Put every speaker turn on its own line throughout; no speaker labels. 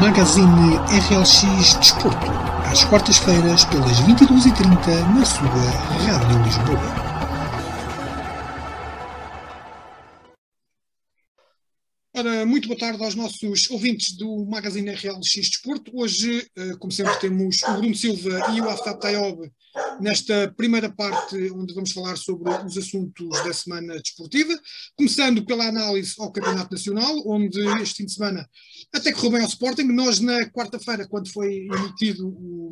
Magazine RLX Desporto, às quartas-feiras pelas 22h30 na sua Rádio Lisboa. Ora, muito boa tarde aos nossos ouvintes do Magazine RLX Desporto. Hoje, eh, como sempre, temos o Bruno Silva e o Aftab Tayob nesta primeira parte, onde vamos falar sobre os assuntos da semana desportiva, começando pela análise ao Campeonato Nacional, onde este fim de semana até correu bem ao Sporting. Nós, na quarta-feira, quando foi emitido o,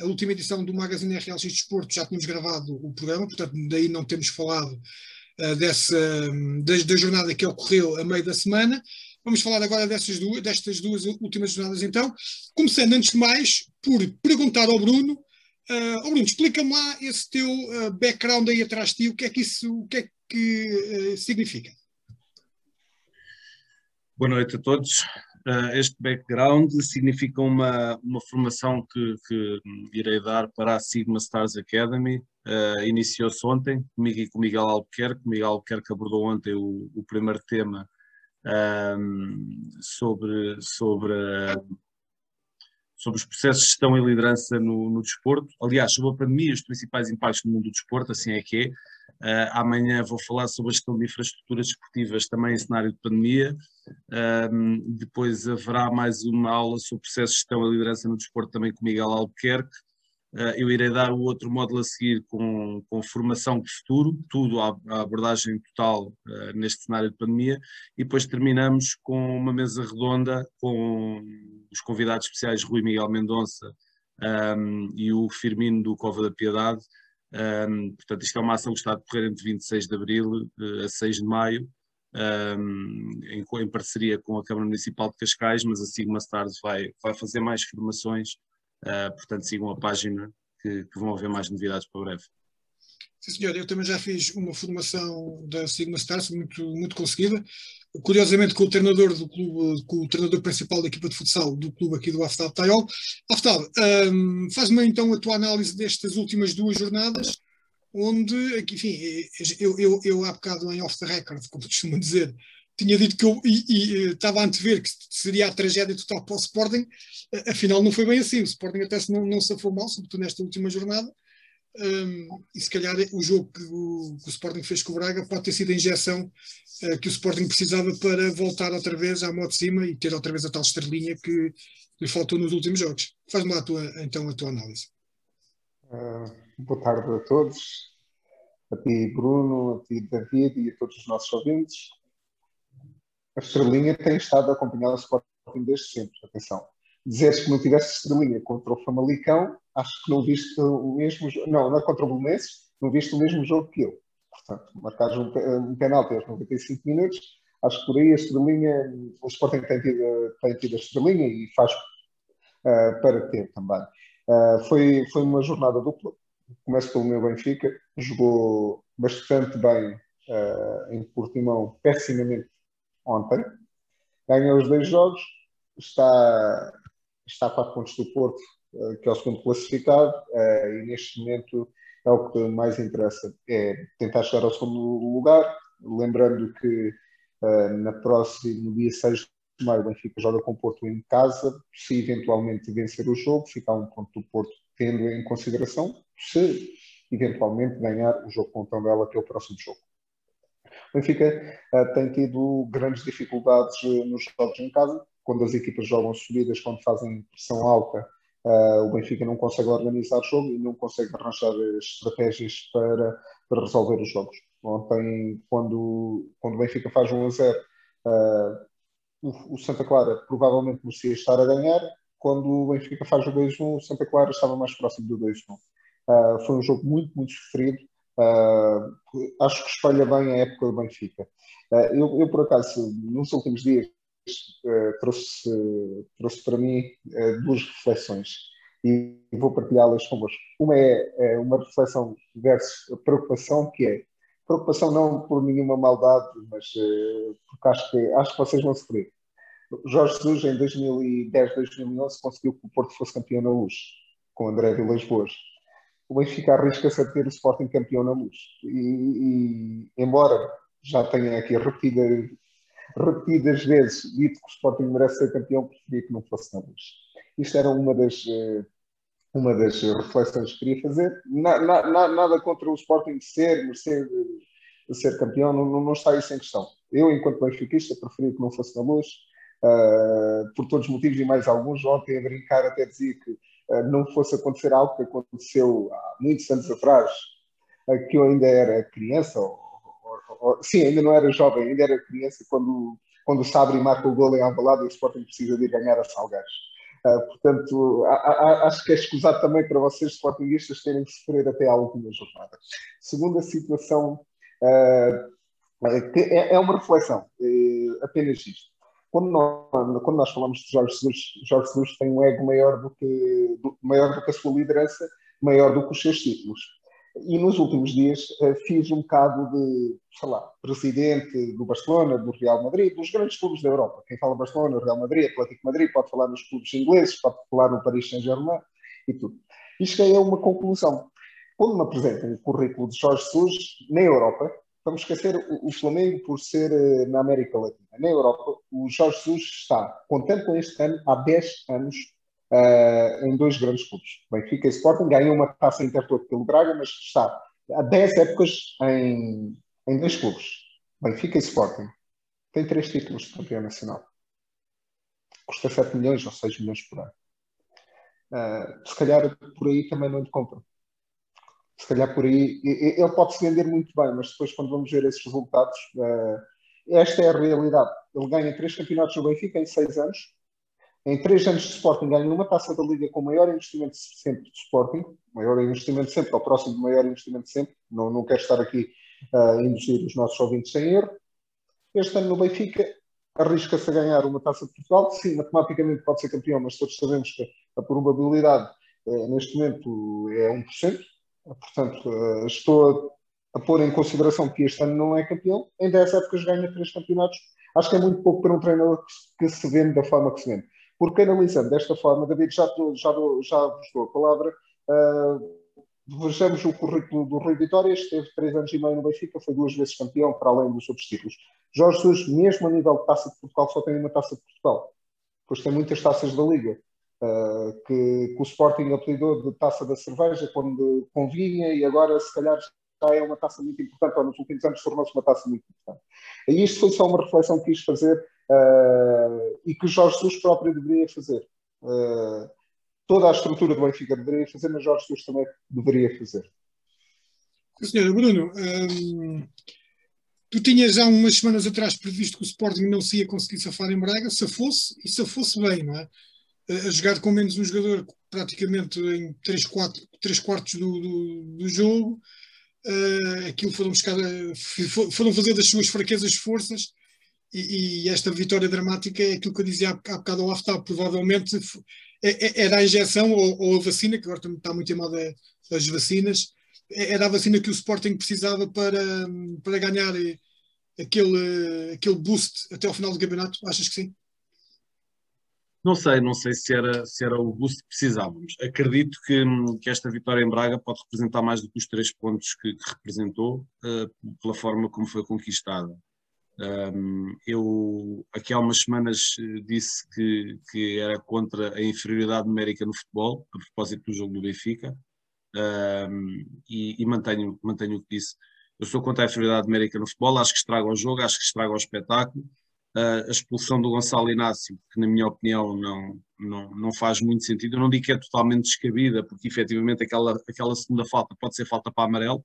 a última edição do Magazine RLX Desporto, já tínhamos gravado o programa, portanto, daí não temos falado uh, dessa, da, da jornada que ocorreu a meio da semana. Vamos falar agora duas, destas duas últimas jornadas, então. Começando, antes de mais, por perguntar ao Bruno Uh, explica-me lá esse teu uh, background aí atrás de ti, o que é que isso o que é que, uh, significa?
Boa noite a todos. este background significa uma, uma formação que, que irei dar para a Sigma Stars Academy. Iniciou-se ontem comigo e com Miguel Albuquerque. Miguel Albuquerque abordou ontem o, o primeiro tema sobre, sobre sobre os processos de gestão e liderança no, no, desporto. Aliás, sobre a pandemia e os principais impactos no mundo do desporto, assim é que é. Uh, amanhã vou falar sobre a gestão de infraestruturas desportivas também em cenário de pandemia. Uh, depois haverá mais uma aula sobre processos de gestão e liderança no desporto também com Miguel Albuquerque. Uh, eu irei dar o outro módulo a seguir com, com formação de futuro, tudo à, abordagem total uh, neste cenário de pandemia, e depois terminamos com uma mesa redonda com os convidados especiais Rui Miguel Mendonça um, e o Firmino do Cova da Piedade. Um, portanto, isto é uma ação que está a decorrer entre 26 de abril uh, a 6 de maio, um, em, em, parceria com a Câmara Municipal de Cascais, mas a Sigma Stars vai, vai fazer mais formações Uh, portanto, sigam a página que, que, vão haver mais novidades para breve.
Sim, senhor, eu também já fiz uma formação da Sigma Stars muito, muito conseguida. Curiosamente, com o treinador do clube, com o treinador principal da equipa de futsal do clube aqui do Aftab Tayol. Aftab, um, faz-me então a tua análise destas últimas duas jornadas, onde, enfim, eu, eu, eu há bocado em off the record, como costuma dizer, tinha dito que eu e, eh, estava a antever que seria a tragédia total para o Sporting, eh, afinal não foi bem assim. O Sporting até se não, não safou mal, sobretudo nesta última jornada. Um, e se calhar o jogo que o, que o, Sporting fez com o Braga pode ter sido a injeção uh, que o Sporting precisava para voltar outra vez à moto de cima e ter outra vez a tal estrelinha que lhe faltou nos últimos jogos. Faz-me lá a tua, então a tua análise.
Uh, boa tarde a todos, a ti Bruno, a ti David e a todos os nossos ouvintes a estrelinha tem estado a acompanhar o Sporting desde sempre. Atenção. Dizeres que não tivesse estrelinha contra o Famalicão, acho que não viste o mesmo Não, não é contra o Belenenses, não viste o mesmo jogo que eu. Portanto, marcares um, um penalti aos 95 minutos, acho que por aí a estrelinha, o Sporting tem tido, tem tido a estrelinha e faz uh, para ter também. Uh, foi, foi uma jornada dupla. Começo pelo meu Benfica, jogou bastante bem uh, em Portimão, pessimamente ontem, ganhou os dois jogos, está, está a 4 pontos do Porto, eh, que é o segundo classificado, eh, e neste momento é o que mais interessa, é tentar chegar ao segundo lugar, lembrando que eh, na próxima, no dia 6 de maio, o Benfica joga com o Porto em casa, se eventualmente vencer o jogo, fica a um ponto do Porto, tendo em consideração se eventualmente ganhar o jogo com o Tondela, que é o próximo jogo. O Benfica uh, tem tido grandes dificuldades uh, nos jogos em casa, quando as equipas jogam subidas, quando fazem pressão alta, uh, o Benfica não consegue organizar o jogo e não consegue arranjar estratégias para, para resolver os jogos. Ontem, quando, quando o Benfica faz 1 a 0, o, o Santa Clara provavelmente merecia estar a ganhar, quando o Benfica faz o 2-1, o Santa Clara estava mais próximo do 2-1. Uh, foi um jogo muito, muito sofrido. Uh, acho que espalha bem a época do Benfica. Uh, eu, eu, por acaso, nos últimos dias, uh, trouxe, trouxe para mim duas reflexões e vou partilhá-las convosco. Uma é, é, uma reflexão versus preocupação, que é preocupação não por nenhuma maldade, mas porque acho que, acho que vocês vão sofrer. Jorge Jesus, em 2010, 2011, conseguiu que o Porto fosse campeão na luz, com André Vilas Boas o Benfica arrisca-se a ter o Sporting campeão na luz. E, e, embora já tenha aqui repetido repetidas vezes dito que o Sporting merece ser campeão, preferia que não fosse na luz. Isto era uma das, eh, uma das reflexões que queria fazer. Na, na, nada contra o Sporting ser, merecer ser campeão, não, não, está isso em questão. Eu, enquanto benfiquista, preferia que não fosse na luz, uh, por todos os motivos e mais alguns. Ontem, a brincar, até dizia que não fosse acontecer algo que aconteceu há muitos anos atrás, uh, que eu ainda era criança, ou, ou, ou, sim, ainda não era jovem, ainda era criança, quando, quando o Sabri marca o gol em Alvalade e o Sporting precisa de ir ganhar a Salgares. Uh, portanto, a, a, acho que é escusado também para vocês, sportinguistas, terem que sofrer até a última jornada. Segunda situação, uh, é, é, uma reflexão, é apenas isto. Quando nós, quando nós, falamos de Jorge Jesus, Jorge Jesus tem um ego maior do, que, do, maior do que a sua liderança, maior do que os seus títulos e nos últimos dias uh, fiz um bocado de, sei lá, presidente do Barcelona, do Real Madrid, dos grandes clubes da Europa. Quem fala Barcelona, Real Madrid, Atlético Madrid, pode falar nos clubes ingleses, pode falar no Paris Saint-Germain e tudo. E cheguei a uma conclusão. Quando me apresentem o currículo de Jorge Jesus na Europa, vamos esquecer o, o Flamengo por ser uh, na América Latina. Na Europa, o Jorge Jesus está, contando com este ano, há 10 anos uh, em dois grandes clubes. Benfica e Sporting ganham uma taça intertoto pelo Braga, mas está há 10 épocas em, em dois clubes. Benfica e Sporting. Tem três títulos de campeão nacional. Custa 7 milhões ou 6 milhões por ano. Uh, se calhar por aí também não lhe compram. Se calhar por aí. Ele pode se vender muito bem, mas depois, quando vamos ver esses resultados, uh, esta é a realidade. Ele ganha três campeonatos no Benfica em seis anos, em três anos de Sporting ganhou uma taça da Liga com o maior investimento sempre de Sporting, maior investimento sempre, ao próximo maior investimento sempre. Não, não quero estar aqui a induzir os nossos ouvintes sem erro. Este ano no Benfica arrisca-se a ganhar uma taça de Portugal. Sim, matematicamente pode ser campeão, mas todos sabemos que a probabilidade eh, neste momento é 1%. Portanto, eh, estou a, pôr em consideração que este ano não é campeão. Em 10 épocas ganha três campeonatos. Acho que é muito pouco para um treinador que, que se vende da forma que se vende. Porque analisando desta forma, David, já, já, já vos dou a palavra, uh, vejamos o currículo do Rui Vitória, esteve três anos e meio no Benfica, foi duas vezes campeão, para além dos outros títulos. Jorge Jesus, mesmo a nível de taça de Portugal, só tem uma taça de Portugal. Pois tem muitas taças da Liga, uh, que, que, o Sporting apelidou de taça da cerveja quando convinha e agora, se calhar, já é uma taça muito importante, ou nos últimos anos tornou-se uma taça muito importante. E isto foi só uma reflexão que quis fazer uh, e que Jorge Jesus próprio deveria fazer. Uh, toda a estrutura do Benfica deveria fazer, mas Jorge Jesus também deveria fazer.
Senhora Bruno, um, tu tinhas há umas semanas atrás previsto que o Sporting não se ia conseguir safar em Braga, se fosse, e se fosse bem, não é? A jogar com menos um jogador praticamente em 3, 4, 3 quartos do, do, do jogo, uh, aquilo foram buscar, foram fazer das suas fraquezas forças e, e, esta vitória dramática é aquilo que eu dizia há, há bocado ao Aftab, provavelmente é, é, era a injeção ou, ou, a vacina, que agora está muito em moda as vacinas, é, era a vacina que o Sporting precisava para, para ganhar aquele, aquele boost até ao final do campeonato, achas que sim?
Não sei, não sei se era, se era o boost que precisávamos. Acredito que, que esta vitória em Braga pode representar mais do que os três pontos que, que representou, uh, pela forma como foi conquistada. Um, eu aqui há umas semanas eh, disse que, que era contra a inferioridade numérica no futebol, a propósito do jogo do Benfica, um, e, e, mantenho, mantenho o que disse. Eu sou contra a inferioridade numérica no futebol, acho que estraga o jogo, acho que estraga o espetáculo. A expulsão do Gonçalo Inácio, que na minha opinião não, não, não faz muito sentido, eu não digo que é totalmente descabida, porque efetivamente aquela, aquela segunda falta pode ser falta para amarelo,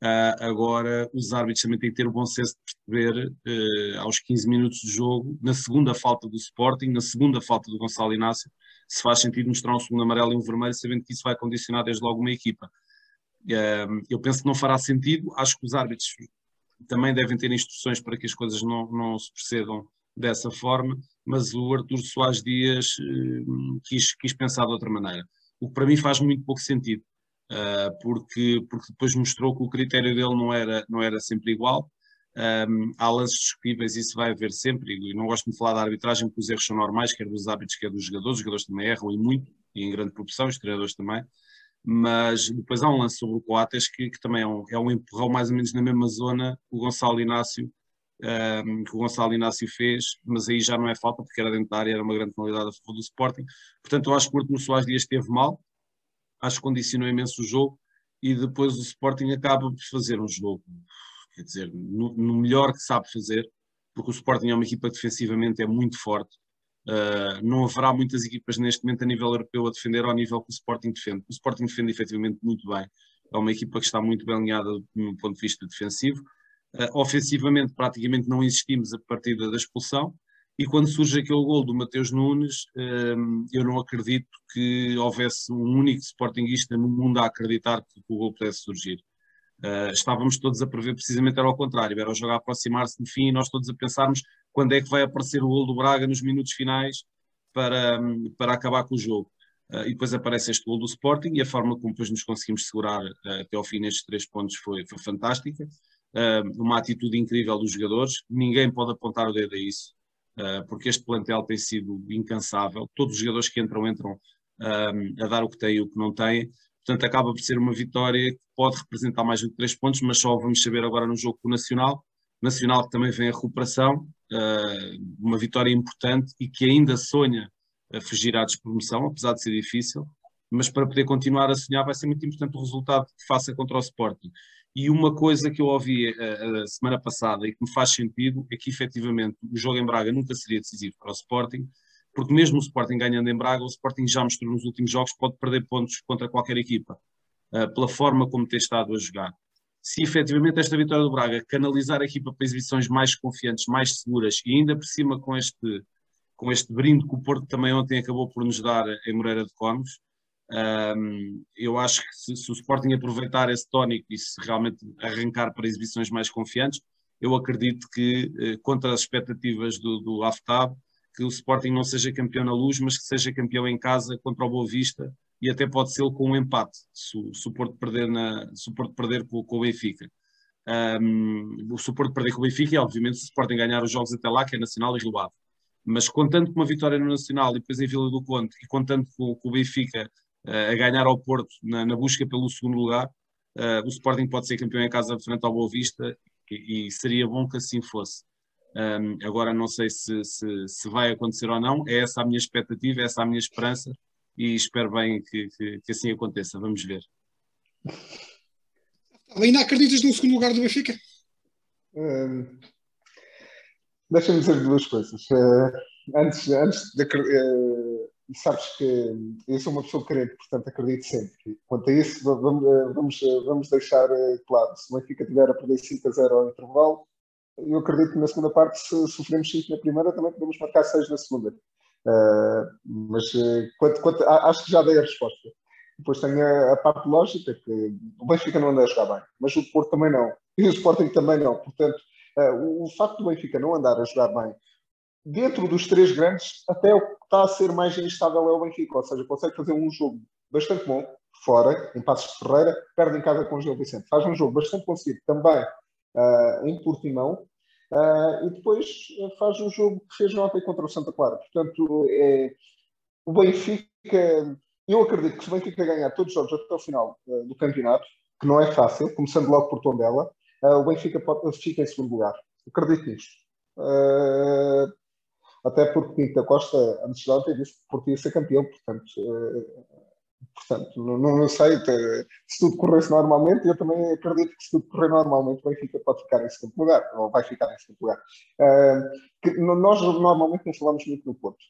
Uh, agora, os árbitros também têm que ter o bom senso de perceber, uh, aos 15 minutos de jogo, na segunda falta do Sporting, na segunda falta do Gonçalo Inácio, se faz sentido mostrar um segundo amarelo e um vermelho, sabendo que isso vai condicionar desde logo uma equipa. Uh, eu penso que não fará sentido, acho que os árbitros também devem ter instruções para que as coisas não, não se procedam dessa forma, mas o Artur Soares Dias quis, quis pensar de outra maneira. O que para mim faz muito pouco sentido uh, porque, porque depois mostrou que o critério dele não era, não era sempre igual. Um, há lances discutíveis, isso vai haver sempre, e não gosto de falar da arbitragem porque os erros são normais, quer dos hábitos, quer dos jogadores, os jogadores também erram e muito, e em grande proporção, os treinadores também, mas depois há um lance sobre o Coates que, que também é um, é um empurrão mais ou menos na mesma zona, o Gonçalo Inácio um, que o Gonçalo Inácio fez, mas aí já não é falta, porque era dentro da área, era uma grande penalidade a favor do Sporting. Portanto, eu acho que o Artur Soares Dias esteve mal, acho que condicionou imenso o jogo, e depois o Sporting acaba por fazer um jogo, quer dizer, no, no melhor que sabe fazer, porque o Sporting é uma equipa que defensivamente é muito forte, Uh, não haverá muitas equipas neste momento a nível europeu a defender ao nível que o Sporting defende. O Sporting defende efetivamente muito bem. É uma equipa que está muito bem alinhada do ponto de vista defensivo. Uh, ofensivamente, praticamente não existimos a partir da expulsão. E quando surge aquele gol do Mateus Nunes, uh, eu não acredito que houvesse um único Sportingista no mundo a acreditar que o gol pudesse surgir. Estávamos todos a prever precisamente era ao contrário, era o jogo a aproximar-se do fim e nós todos a pensarmos quando é que vai aparecer o gol do Braga nos minutos finais para, para acabar com o jogo. Uh, e depois aparece este gol do Sporting e a forma como depois nos conseguimos segurar uh, até ao fim nestes três pontos foi, foi fantástica. uma atitude incrível dos jogadores, ninguém pode apontar o dedo a isso, porque este plantel tem sido incansável. Todos os jogadores que entram, entram a dar o que têm e o que não têm. Portanto, acaba por ser uma vitória que pode representar mais do que três pontos, mas só vamos saber agora no jogo com o Nacional. Nacional que também vem a recuperação, uh, uma vitória importante e que ainda sonha a fugir à despromoção, apesar de ser difícil, mas para poder continuar a sonhar vai ser muito importante o resultado que faça contra o Sporting. E uma coisa que eu ouvi a, eh, a semana passada e que me faz sentido é que efetivamente o jogo em Braga nunca seria decisivo para o Sporting, porque mesmo o Sporting ganhando em Braga, o Sporting já mostrou nos últimos jogos que pode perder pontos contra qualquer equipa, uh, pela forma como tem estado a jogar. Se efetivamente esta vitória do Braga canalizar a equipa para exibições mais confiantes, mais seguras e ainda por cima com este, com este brinde que o Porto também ontem acabou por nos dar em Moreira de Cónegos, um, eu acho que se, se, o Sporting aproveitar esse tónico e se realmente arrancar para exibições mais confiantes, eu acredito que, eh, contra as expectativas do, do Aftab, que o Sporting não seja campeão na luz, mas que seja campeão em casa contra o Boa Vista e até pode ser com um empate, se, o Porto perder, na, se Porto perder com, com o Benfica. Um, o Porto perder com o Benfica e obviamente se o Sporting ganhar os jogos até lá, que é Nacional e Rio. Mas contando com uma vitória no Nacional e depois em Vila do Conde e contando com, com o Benfica uh, a ganhar ao Porto na, na busca pelo segundo lugar, uh, o Sporting pode ser campeão em casa frente ao Boa Vista e, e seria bom que assim fosse. Um, agora não sei se, se, se, vai acontecer ou não, é essa a minha expectativa, é essa a minha esperança e espero bem que, que, que assim aconteça. Vamos ver.
Ainda acreditas no segundo lugar do Benfica?
Um, Deixa-me dizer duas coisas. Uh, antes, antes de uh, sabes que eu sou uma pessoa crente, portanto acredito sempre. Quanto a isso, vamos, vamos, vamos deixar claro: se o Benfica tiver a perder 5 a 0 ao intervalo, eu acredito que na segunda parte, se sofremos 5 na primeira, também podemos marcar 6 na segunda. Uh, mas uh, quanto, quanto, acho que já dei a resposta. Depois tem a, a, parte lógica, que o Benfica não anda a jogar bem, mas o Porto também não. E o Sporting também não. Portanto, uh, o, o, facto do Benfica não andar a jogar bem, dentro dos três grandes, até o que está a ser mais instável é o Benfica. Ou seja, consegue fazer um jogo bastante bom, fora, em Passos de Ferreira, perde em casa com o Gil Vicente. Faz um jogo bastante conseguido também uh, em Portimão, uh, e depois faz o jogo que fez ontem contra o Santa Clara. Portanto, é, o Benfica, eu acredito que se o Benfica ganhar todos os jogos até o final uh, do campeonato, que não é fácil, começando logo por Tondela, o Benfica pode, fica em segundo lugar. Acredito nisto. até porque Pinto Costa, antes de ontem, disse que podia ser campeão, portanto, Portanto, não, não sei, se tudo corresse normalmente, eu também acredito que se tudo correr normalmente, o Benfica pode ficar em segundo lugar, ou vai ficar em segundo lugar. Uh, nós normalmente não falamos muito no Porto,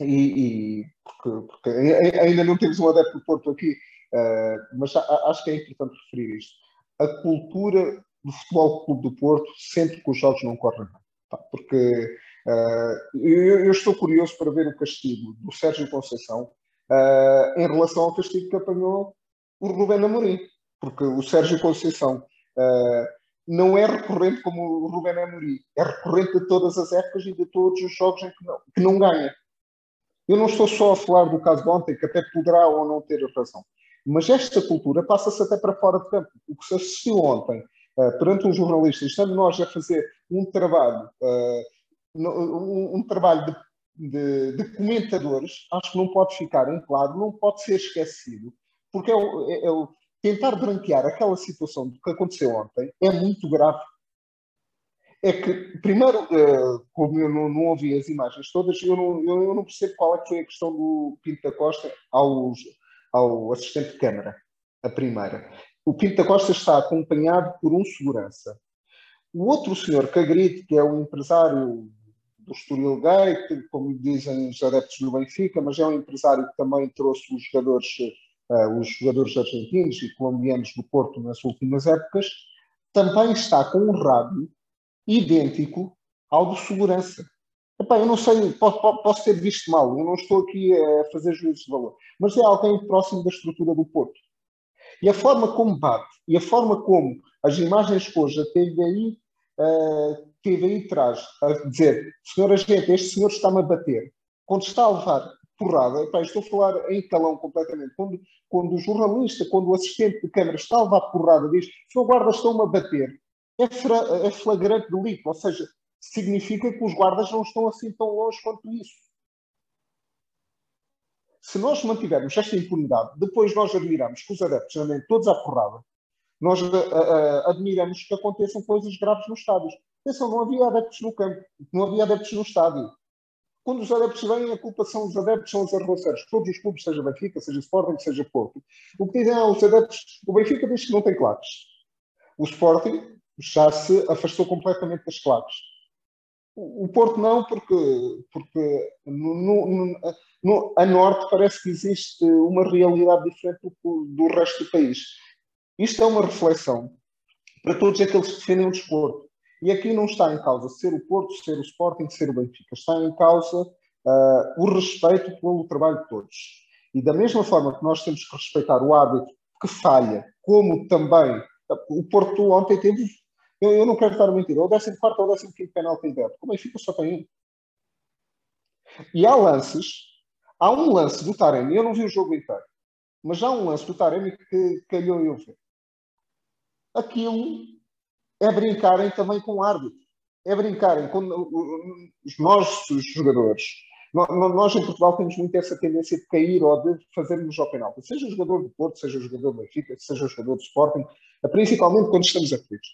e, e porque, porque, ainda não temos um adepto do Porto aqui, uh, mas acho que é importante referir isto. A cultura do Futebol Clube do Porto, sempre que os jogos não correm bem. Porque uh, eu, eu estou curioso para ver o castigo do Sérgio Conceição uh, em relação ao castigo que apanhou o Rubén Amorim, porque o Sérgio Conceição uh, não é recorrente como o Rubén Amorim, é recorrente de todas as épocas e de todos os jogos em que não, que não ganha. Eu não estou só a falar do caso de ontem, que até poderá ou não ter razão, mas esta cultura passa-se até para fora de campo. O que se assistiu ontem, uh, perante um jornalista, estando nós a fazer um trabalho, uh, um, um, trabalho de de, de, comentadores, acho que não pode ficar em claro, não pode ser esquecido, porque é é, é tentar branquear aquela situação do que aconteceu ontem é muito grave. é que, primeiro, uh, como eu não, não, ouvi as imagens todas, eu não, eu não percebo qual é que foi a questão do Pinto da Costa ao assistente de câmara, a primeira. O Pinto da Costa está acompanhado por um segurança. O outro senhor que agride, que é o empresário do Estoril Gate, como dizem os adeptos do Benfica, mas é um empresário que também trouxe os jogadores, uh, os jogadores argentinos e colombianos do Porto nas últimas épocas, também está com um rádio idêntico ao do segurança. Epá, eu não sei, posso, posso, ter visto mal, eu não estou aqui a fazer juízos de valor, mas é alguém próximo da estrutura do Porto. E a forma como bate, e a forma como as imagens que hoje a TVI, uh, TVI traz, a dizer, senhor agente, este senhor está-me a bater, quando está a levar porrada, epá, estou a falar em calão completamente, quando, quando o jornalista, quando o assistente de câmara está a levar porrada, diz, senhor guarda, estão-me a bater, é, é flagrante delito, ou seja, significa que os guardas não estão assim tão longe quanto isso. Se nós mantivermos esta impunidade, depois nós admiramos que os adeptos andem todos à porrada, nós uh, uh, admiramos que aconteçam coisas graves nos estádios. Atenção, não havia adeptos no campo, não havia adeptos no estádio. Quando os adeptos vêm, a culpa são os adeptos, são os arroceiros. Todos os clubes, seja Benfica, seja Sporting, seja Porto. O que dizem os adeptos, o Benfica diz que não tem claques. O Sporting já se afastou completamente das claques. O Porto não, porque, porque no, no, no, a norte parece que existe uma realidade diferente do, do resto do país. Isto é uma reflexão para todos aqueles que defendem o desporto. E aqui não está em causa ser o Porto, ser o Sporting, ser o Benfica. Está em causa uh, o respeito pelo trabalho de todos. E da mesma forma que nós temos que respeitar o árbitro que falha, como também o Porto ontem teve eu, eu não quero estar a mentir. Ou 14 ou 15 penalti aberto. Como é que fica só tem um? E há lances. Há um lance do Taremi. Eu não vi o jogo inteiro. Mas há um lance do Taremi que calhou eu ver. Aquilo é brincarem também com o árbitro. É brincarem com os nossos jogadores. Nós em Portugal temos muito essa tendência de cair ou de fazermos ao penalti. Seja jogador do Porto, seja jogador do Benfica, seja jogador do Sporting, principalmente quando estamos aflitos.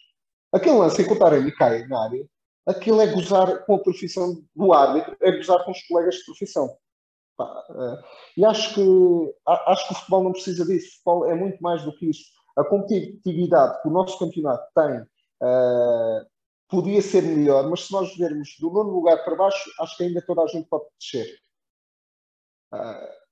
Aquele lance em que o Taremi cai na área, aquilo é gozar com a profissão do árbitro, é gozar com os colegas de profissão. Uh, e acho que, acho que o futebol não precisa disso. O futebol é muito mais do que isso. A competitividade que o nosso campeonato tem uh, podia ser melhor, mas se nós vermos do nono lugar para baixo, acho que ainda toda a gente pode descer. Uh,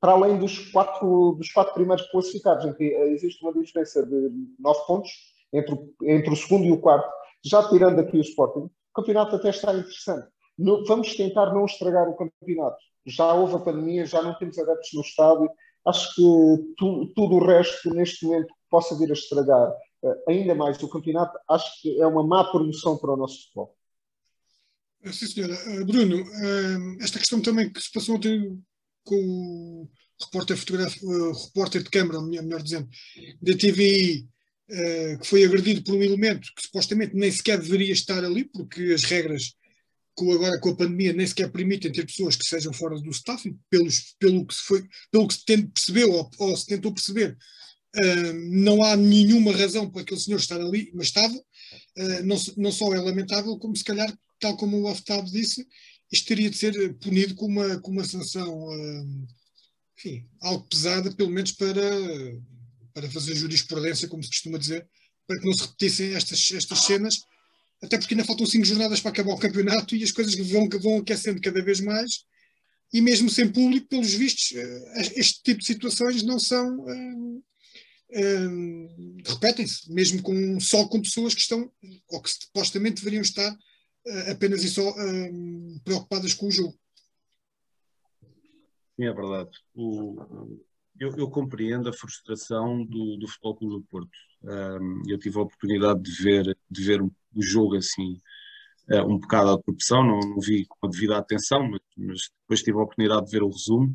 para além dos quatro, dos quatro primeiros classificados, em que existe uma diferença de nove pontos, entre, entre o segundo e o quarto, já tirando aqui o Sporting, o campeonato até está interessante. No, vamos tentar não estragar o campeonato. Já houve a pandemia, já não temos adeptos no estádio. Acho que tu, tudo o resto, neste momento, possa vir a estragar ainda mais o campeonato, acho que é uma má promoção para o nosso futebol.
Sim, senhora. Uh, Bruno, esta questão também que se passou ontem com o repórter, repórter de câmara, melhor dizendo, da TVI, que foi agredido por um elemento que supostamente nem sequer deveria estar ali, porque as regras agora com a pandemia nem sequer permitem ter pessoas que sejam fora do staff, pelos, pelo, que se foi, pelo que se percebeu ou, ou, se tentou perceber, uh, não há nenhuma razão para aquele senhor estar ali, mas estava. Uh, não, não só é lamentável, como se calhar, tal como o Aftab disse, isto teria de ser punido com uma, com uma sanção, uh, enfim, algo pesada, pelo menos para para fazer jurisprudência, como se costuma dizer, para que não se repetissem estas, estas cenas, até porque ainda faltam cinco jornadas para acabar o campeonato e as coisas vão, vão aquecendo cada vez mais, e mesmo sem público, pelos vistos, este tipo de situações não são. Hum, repetem-se, mesmo com, só com pessoas que estão, ou que supostamente deveriam estar uh, apenas e só um, preocupadas com o jogo.
Sim, é verdade. O, eu, eu, compreendo a frustração do, do Futebol Clube do Porto. Um, eu tive a oportunidade de ver, de ver o jogo assim, uh, um bocado à corrupção, não, não, vi com a devida atenção, mas, mas, depois tive a oportunidade de ver o resumo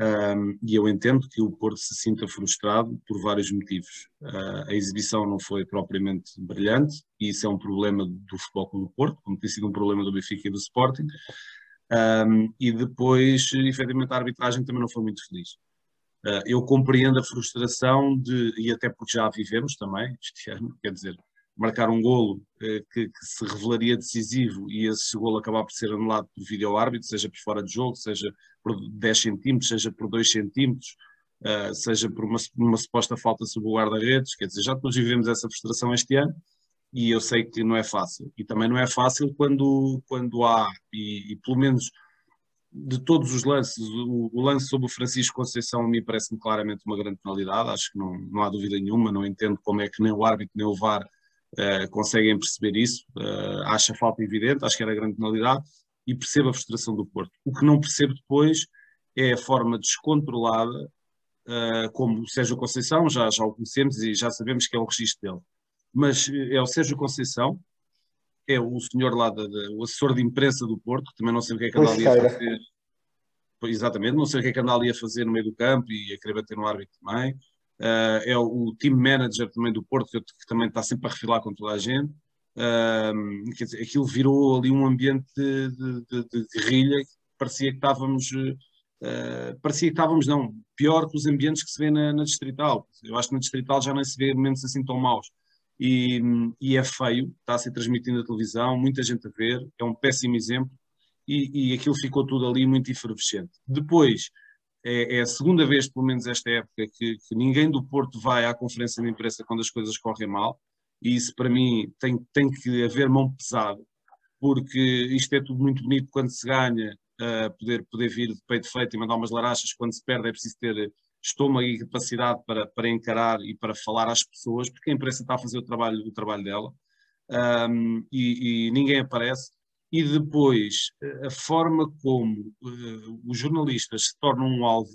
um, e eu entendo que o Porto se sinta frustrado por vários motivos. Uh, a exibição não foi propriamente brilhante e isso é um problema do Futebol Clube do Porto, como tem sido um problema do Benfica e do Sporting. Um, e depois, efetivamente, a arbitragem também não foi muito feliz. Eh, eu compreendo a frustração de, e até porque já a vivemos também este ano, quer dizer, marcar um golo que, que, se revelaria decisivo e esse golo acabar por ser anulado por vídeo-árbitro, seja por fora de jogo, seja por 10 centímetros, seja por 2 centímetros, uh, seja por uma, uma, suposta falta sobre o guarda-redes, quer dizer, já todos vivemos essa frustração este ano e eu sei que não é fácil. E também não é fácil quando, quando há, e, e pelo menos de todos os lances, o, o, lance sobre o Francisco Conceição mim parece-me claramente uma grande penalidade, acho que não, não há dúvida nenhuma, não entendo como é que nem o árbitro nem o VAR uh, conseguem perceber isso, uh, acho a falta evidente, acho que era grande penalidade e percebo a frustração do Porto. O que não percebo depois é a forma descontrolada uh, como o Sérgio Conceição, já, já o conhecemos e já sabemos que é o registro dele. Mas eh, é o Sérgio Conceição, é o senhor lá, o assessor de imprensa do Porto, também não sei o que é que anda ali a fazer. Exatamente, não sei o que é que anda ali a fazer no meio do campo e a querer bater no árbitro também. Uh, é o, o, team manager também do Porto, que, que, também está sempre a refilar com toda a gente. Quer dizer, aquilo virou ali um ambiente de, de, de, guerrilha, parecia que estávamos Uh, parecia que estávamos, não, pior que os ambientes que se vê na, na, Distrital. Eu acho que na Distrital já nem se vê momentos assim tão maus. E, e, é feio, está a ser transmitido na televisão, muita gente a ver, é um péssimo exemplo e, e aquilo ficou tudo ali muito efervescente. Depois, é, é, a segunda vez, pelo menos esta época, que, que, ninguém do Porto vai à conferência de imprensa quando as coisas correm mal, e isso para mim tem, tem que haver mão pesada, porque isto é tudo muito bonito quando se ganha, uh, poder, poder vir de peito feito e mandar umas larachas, quando se perde é preciso ter estômago e capacidade para, para encarar e para falar às pessoas, porque a imprensa está a fazer o trabalho, o trabalho dela um, e, e, ninguém aparece. E depois, a forma como uh, os jornalistas se tornam um alvo,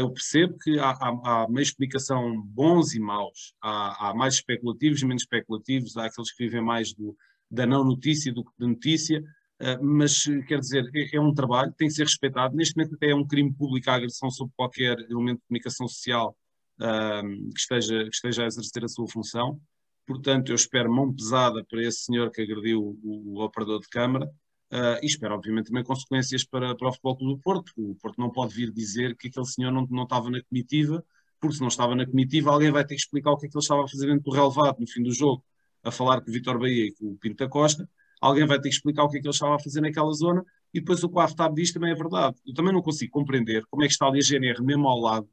eu percebo que há, há, há, uma explicação bons e maus, há, há mais especulativos e menos especulativos, há aqueles que vivem mais do, da não notícia do que de notícia, Uh, mas quer dizer, é, é, um trabalho, tem que ser respeitado. Neste momento até é um crime público a agressão sobre qualquer elemento de comunicação social uh, que, esteja, que esteja a exercer a sua função. Portanto, eu espero mão pesada para esse senhor que agrediu o, o operador de câmara uh, e espero, obviamente, também consequências para, para o Futebol Clube do Porto. O Porto não pode vir dizer que aquele senhor não, não estava na comitiva, porque se não estava na comitiva, alguém vai ter que explicar o que é que ele estava a fazer dentro do relevado no fim do jogo, a falar com o Vitor Bahia e com o Pinto da Costa alguém vai ter que explicar o que é que ele estava a fazer naquela zona, e depois o que o Aftab diz também é verdade. Eu também não consigo compreender como é que está ali a GNR mesmo ao lado,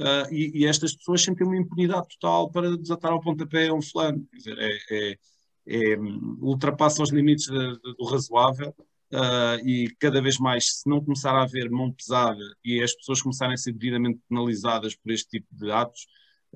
uh, e, e, estas pessoas sentem uma impunidade total para desatar ao pontapé a um fulano. Quer dizer, é, é, é, ultrapassa os limites de, de, do razoável, uh, e cada vez mais, se não começar a haver mão pesada e as pessoas começarem a ser devidamente penalizadas por este tipo de atos,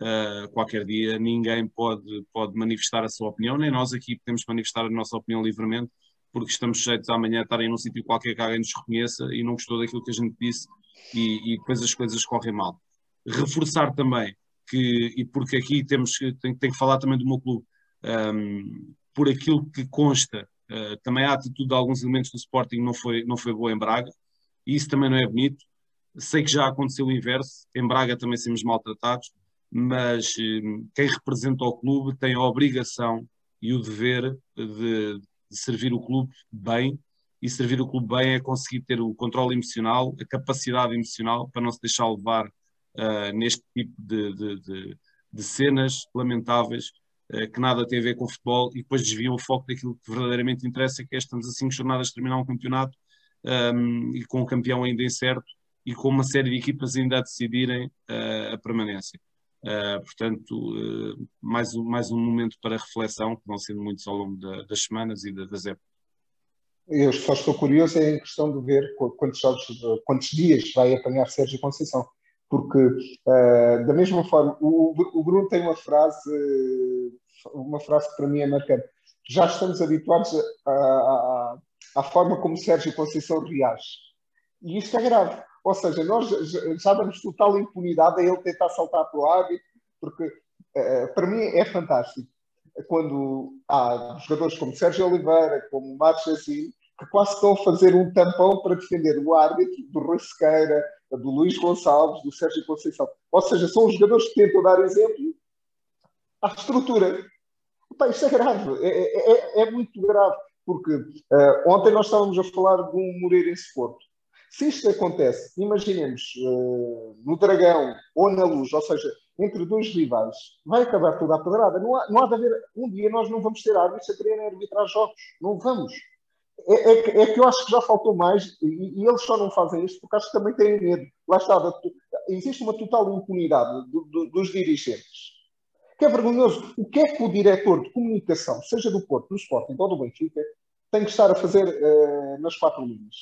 Uh, qualquer dia ninguém pode, pode manifestar a sua opinião, nem nós aqui podemos manifestar a nossa opinião livremente, porque estamos sujeitos amanhã a estarem num sítio qualquer que alguém nos reconheça e não gostou daquilo que a gente disse e, e depois as coisas correm mal. Reforçar também que, e porque aqui temos tem, tem que falar também do meu clube, um, por aquilo que consta, uh, também a atitude de alguns elementos do Sporting não foi, não foi boa em Braga, e isso também não é bonito. Sei que já aconteceu o inverso, em Braga também somos maltratados, mas eh, quem representa o clube tem a obrigação e o dever de, de, servir o clube bem, e servir o clube bem é conseguir ter o controle emocional, a capacidade emocional para não se deixar levar uh, neste tipo de, de, de cenas lamentáveis que nada tem a ver com o futebol e depois desviam o foco daquilo que verdadeiramente interessa, que é estamos a cinco jornadas de terminar um campeonato um, ehm, e com o campeão ainda incerto e com uma série de equipas ainda a decidirem uh, a permanência. Uh, portanto, uh, mais, um, mais um momento para reflexão, que vão sendo muitos ao longo da, das semanas e da, das épocas.
Eu só estou curioso é em questão de ver quantos, jogos, quantos dias vai apanhar Sérgio Conceição. Porque, uh, da mesma forma, o, o, Bruno tem uma frase, uma frase que para mim é marcante. Já estamos habituados à forma como Sérgio Conceição reage. E isto é grave ou seja, nós já damos total impunidade a ele tentar saltar para o árbitro, porque uh, para mim é fantástico quando há jogadores como Sérgio Oliveira, como Márcio Assim, que quase estão a fazer um tampão para defender o árbitro do Rui Sequeira, do Luís Gonçalves, do Sérgio Conceição. Ou seja, são os jogadores que tentam dar exemplo à estrutura. Epá, isto é grave, é, é, é, é muito grave, porque uh, ontem nós estávamos a falar de um Moreirense Porto. Se isto acontece, imaginemos uh, no Dragão ou na Luz, ou seja, entre dois rivais, vai acabar toda a pedrada. Não há, não há de haver. Um dia nós não vamos ter árbitros a quererem arbitrar jogos. Não vamos. É, é, é, que eu acho que já faltou mais e, e, eles só não fazem isto porque acho que também têm medo. Lá está, existe uma total impunidade do, do, dos dirigentes. Que é vergonhoso. O que é que o diretor de comunicação, seja do Porto, do Sporting ou do Benfica, tem que estar a fazer uh, nas quatro linhas?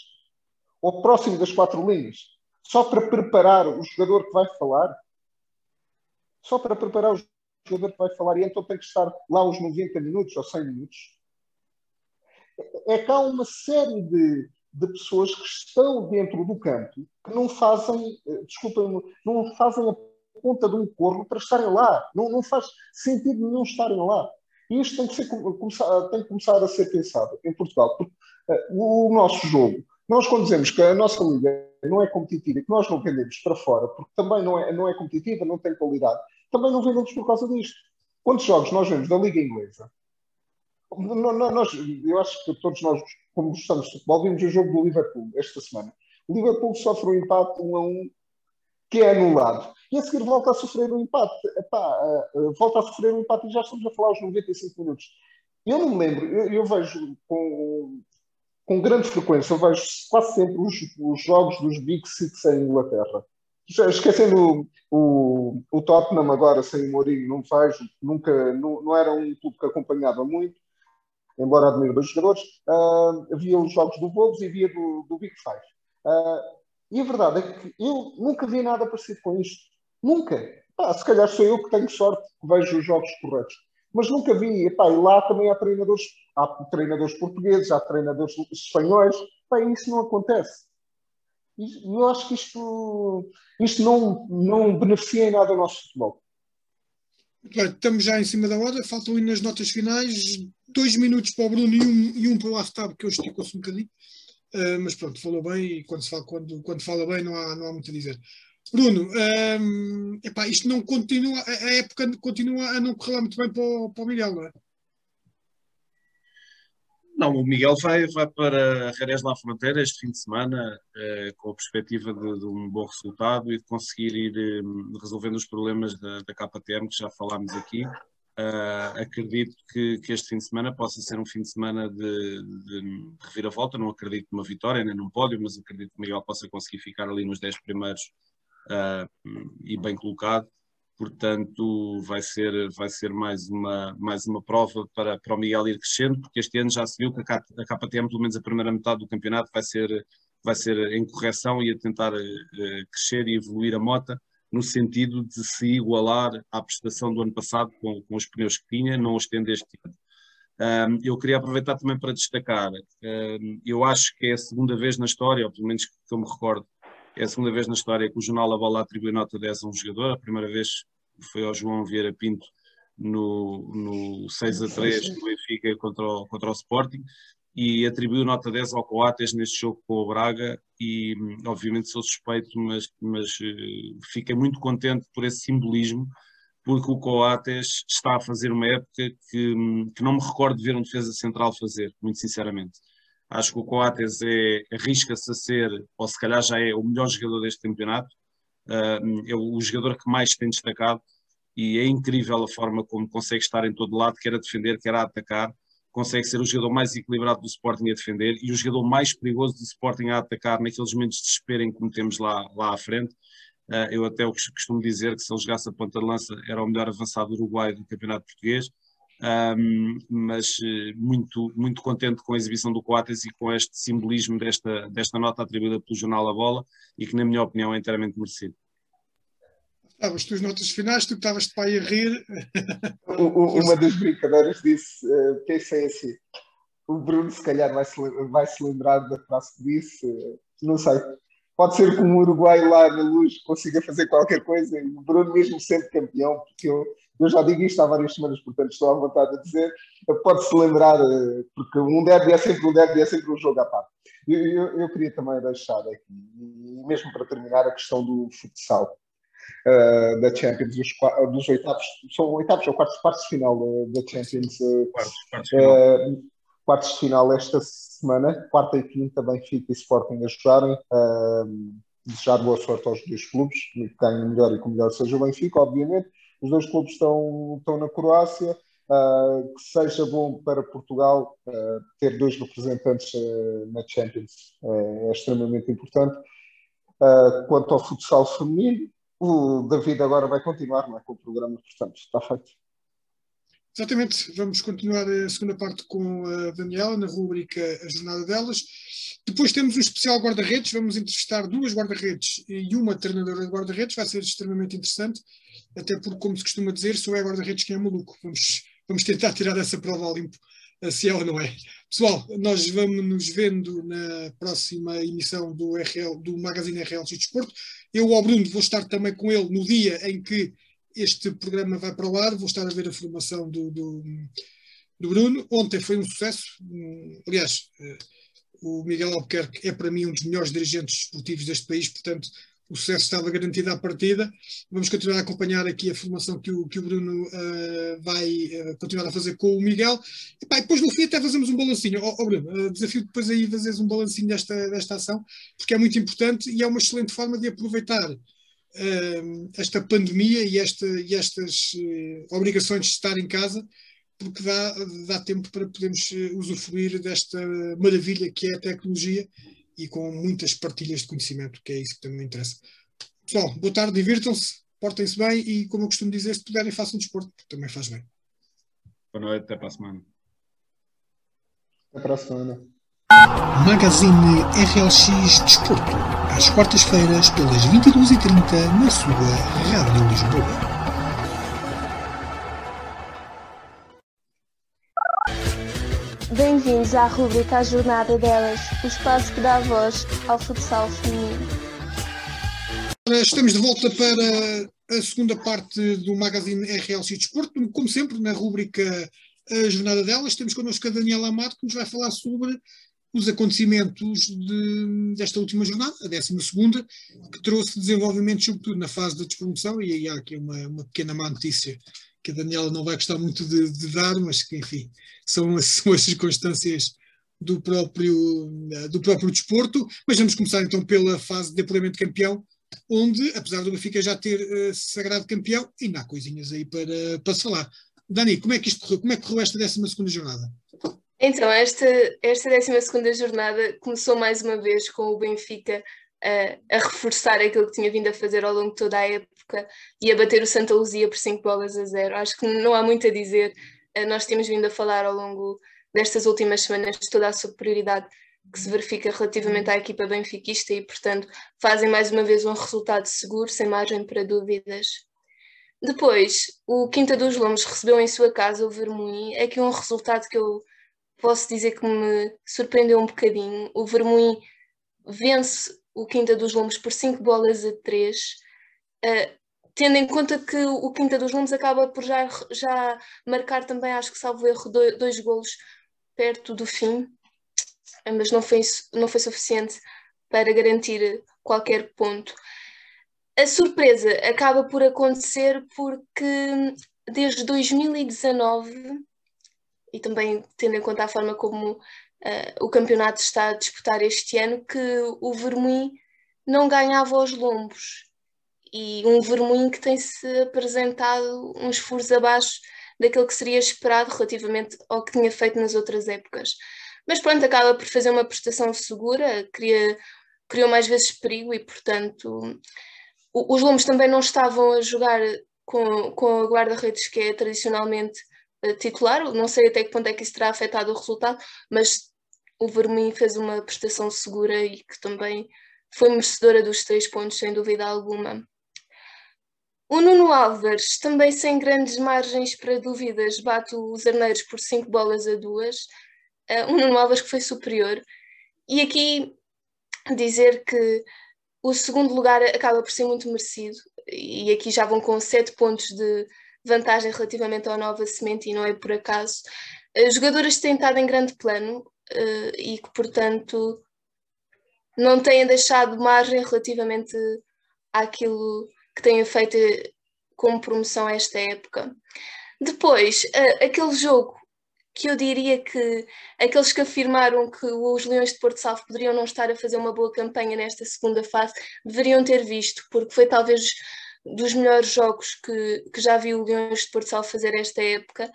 Ou próximo das quatro linhas? Só para preparar o jogador que vai falar? Só para preparar o jogador que vai falar e então tem que estar lá os 90 minutos ou 100 minutos? É que há uma série de, de pessoas que estão dentro do campo que não fazem, eh, desculpem, não fazem a ponta de um corno para estarem lá. Não, não faz sentido nenhum estarem lá. E isto tem que, ser, tem que começar a ser pensado em Portugal. Porque uh, o nosso jogo, nós quando dizemos que a nossa liga não é competitiva que nós não vendemos para fora, porque também não é, não é competitiva, não tem qualidade, também não vendemos por causa disto. Quantos jogos nós vemos da Liga Inglesa? Nós, eu acho que todos nós, como gostamos de futebol, vimos o jogo do Liverpool esta semana. O Liverpool sofre um empate 1 a 1 que é anulado. E a seguir volta a sofrer um empate. Epá, uh, volta a sofrer um empate e já estamos a falar aos 95 minutos. Eu não me lembro, eu, eu vejo com, com grande frequência, eu vejo quase sempre os, os jogos dos Big Six em Inglaterra. Esquecendo o, o, o Tottenham agora sem o Mourinho, não faz, nunca, não, não era um clube que acompanhava muito, embora admire bem os jogadores, uh, havia os jogos do Wolves e havia do, do Big Five. Uh, e a verdade é que eu nunca vi nada parecido com isto. Nunca. Pá, se calhar sou eu que tenho sorte que vejo os jogos corretos. Mas nunca vi. E lá também há treinadores, há treinadores portugueses, há treinadores espanhóis. Pá, isso não acontece. E eu acho que isto, isto não, não beneficia em nada o nosso futebol.
Estamos já em cima da hora, faltam ainda as notas finais, dois minutos para o Bruno e um, e um para o Aftab, que eu esticou-se um bocadinho. Uh, mas pronto, falou bem e quando, fala, quando, quando fala bem não há, não há muito a dizer. Bruno, um, epá, isto não continua, a época continua a não correr lá muito bem para o, para o Miguel, não é?
Não, o Miguel vai, vai para Jerez La Fronteira este fim de semana eh, com a perspectiva de, de, um bom resultado e de conseguir ir eh, resolvendo os problemas da, da KTM que já falámos aqui. Uh, acredito que, que, este fim de semana possa ser um fim de semana de, de, reviravolta. Não acredito numa vitória nem num pódio, mas acredito que o Miguel possa conseguir ficar ali nos 10 primeiros uh, e bem colocado. Portanto, vai ser, vai ser mais, uma, mais uma prova para, para o Miguel ir crescendo, porque este ano já se viu que a, KTM, pelo menos a primeira metade do campeonato, vai ser, vai ser em correção e a tentar uh, crescer e evoluir a mota no sentido de se igualar à prestação do ano passado com, com os pneus que tinha, não os tendo este ano. Um, eu queria aproveitar também para destacar, um, eu acho que é a segunda vez na história, ou pelo menos que eu me recordo, é a segunda vez na história que o Jornal A Bola atribui nota 10 a um jogador. A primeira vez foi ao João Vieira Pinto no, no 6 a 3 do Benfica contra o, contra o Sporting e atribuiu nota 10 ao Coates neste jogo com o Braga e obviamente sou suspeito, mas, mas uh, fiquei muito contente por esse simbolismo porque o Coates está a fazer uma época que, que não me recordo de ver um defesa central fazer, muito sinceramente. Acho que o Coates é, arrisca-se a ser, ou se calhar já é o melhor jogador deste campeonato, é o jogador que mais tem destacado e é incrível a forma como consegue estar em todo lado, quer a defender, quer a atacar, consegue ser o jogador mais equilibrado do Sporting a defender e o jogador mais perigoso do Sporting a atacar naqueles momentos de desespero em que cometemos lá, lá à frente. Uh, eu até costumo dizer que se ele jogasse a ponta de lança era o melhor avançado do Uruguai do Campeonato Português um, mas eh, muito, muito contente com a exibição do Coates e com este simbolismo desta, desta nota atribuída pelo Jornal A Bola e que, na minha opinião, é inteiramente merecido.
Ah, as tuas notas finais, tu que estavas de pai a rir.
Uma das brincadeiras disse, uh, pensei assim, o Bruno se calhar vai se, vai -se lembrar da frase que disse, uh, não sei, pode ser que um Uruguai lá na luz consiga fazer qualquer coisa e o Bruno mesmo sendo campeão, porque eu eu já digo isto há várias semanas, portanto estou à vontade a dizer. Pode-se lembrar, eh, porque um derby é sempre um derby, é sempre um jogo à parte. Eu, eu, eu queria também deixar aqui, e mesmo para terminar, a questão do futsal. Uh, da Champions, dos, dos oitavos, são oitavos ou quartos, quartos de final da, Champions. Uh, quartos, quartos, de final. Uh, quartos de final esta semana, quarta e quinta, Benfica e Sporting a jogarem. desejar boa sorte aos dois clubes, que ganhem o melhor e que o melhor seja o Benfica, obviamente. Os dois clubes estão, estão na Croácia, uh, que seja bom para Portugal uh, ter dois representantes uh, na Champions é extremamente importante. quanto ao futsal feminino, o David agora vai continuar é, com o programa, portanto, está feito.
Exatamente, vamos continuar a segunda parte com a Daniela na rubrica A Jornada Delas. Depois temos um especial guarda-redes, vamos entrevistar duas guarda-redes e uma treinadora de guarda-redes, vai ser extremamente interessante, até porque, como se costuma dizer, só é guarda-redes quem é maluco. Vamos, vamos tentar tirar essa prova ao limpo, se é ou não é. Pessoal, nós vamos nos vendo na próxima emissão do, RL, do Magazine RL de Desporto. Eu, ao Bruno, vou estar também com ele no dia em que este programa vai para o ar, vou estar a ver a formação do, do, do Bruno. Ontem foi um sucesso, aliás, eh, o Miguel Albuquerque é para mim um dos melhores dirigentes esportivos deste país, portanto o sucesso estava garantido à partida. Vamos continuar a acompanhar aqui a formação que o, que o Bruno uh, vai uh, continuar a fazer com o Miguel. E, pá, depois no fim até fazemos um balancinho. Oh, oh, Bruno, uh, desafio depois aí fazeres um balancinho desta, desta ação, porque é muito importante e é uma excelente forma de aproveitar esta pandemia e, esta, e estas obrigações de estar em casa, porque dá, dá tempo para podermos usufruir desta maravilha que é a tecnologia e com muitas partilhas de conhecimento, que é isso que também me interessa. Pessoal, boa tarde, divirtam-se, portem-se bem e, como eu costumo dizer, se puderem, façam desporto, porque também faz bem.
Boa noite, até para a semana.
Até para a semana.
Magazine RLX Desporto às quartas-feiras, pelas 22h30, na sua Rádio Lisboa.
Bem-vindos à rubrica A Jornada Delas, o espaço que dá voz ao futsal feminino.
Estamos de volta para a segunda parte do Magazine RLC Desporto, como sempre, na rubrica A Jornada Delas. Temos connosco a Daniela Amado, que nos vai falar sobre os acontecimentos de, desta última jornada, a 12, que trouxe desenvolvimentos, sobretudo na fase da despromoção, e aí há aqui uma, uma pequena má notícia que a Daniela não vai gostar muito de, de dar, mas que, enfim, são as, são as circunstâncias do próprio, do próprio desporto. Mas vamos começar então pela fase de apuramento campeão, onde, apesar do Benfica já ter uh, sagrado campeão, ainda há coisinhas aí para, para se falar. Dani, como é que isto correu? Como é que correu esta 12 jornada?
Então, esta, esta 12 jornada começou mais uma vez com o Benfica a, a, reforçar aquilo que tinha vindo a fazer ao longo de toda a época e a bater o Santa Luzia por 5 bolas a zero. Acho que não há muito a dizer. Eh, nós temos vindo a falar ao longo destas últimas semanas de toda a superioridade que se verifica relativamente à equipa benfiquista e, portanto, fazem mais uma vez um resultado seguro, sem margem para dúvidas. Depois, o Quinta dos Lomos recebeu em sua casa o Vermoim, é que um resultado que eu posso dizer que me surpreendeu um bocadinho. O Vermoim vence o Quinta dos Lombos por 5 bolas a 3, eh, tendo em conta que o Quinta dos Lombos acaba por já, já marcar também, acho que salvo erro, dois, dois golos perto do fim, mas não foi, não foi suficiente para garantir qualquer ponto. A surpresa acaba por acontecer porque desde 2019 e também tendo em conta a forma como uh, o campeonato está a disputar este ano, que o Vermoim não ganhava aos lombos. E um Vermoim que tem-se apresentado uns furos abaixo daquilo que seria esperado relativamente ao que tinha feito nas outras épocas. Mas pronto, acaba por fazer uma prestação segura, cria, criou mais vezes perigo e, portanto, os Lombos também não estavam a jogar com, com a guarda-redes que é tradicionalmente eh, titular. Não sei até que ponto é que isso terá afetado o resultado, mas o Vermin fez uma prestação segura e que também foi merecedora dos três pontos, sem dúvida alguma. O Nuno Álvares, também sem grandes margens para dúvidas, bate os Arneiros por 5 bolas a 2. Uh, o Nuno Álvares que foi superior. E aqui dizer que o segundo lugar acaba por ser muito merecido. E aqui já vão com 7 pontos de, vantagem relativamente ao Nova Semente e não é por acaso. Uh, jogadoras têm estado em grande plano uh, e que, portanto, não têm deixado margem relativamente àquilo que têm feito como promoção esta época. Depois, aquele jogo que eu diria que aqueles que afirmaram que os Leões de Porto Salvo poderiam não estar a fazer uma boa campanha nesta segunda fase deveriam ter visto, porque foi talvez dos melhores jogos que, que já vi o Leões de Porto Salvo fazer esta época.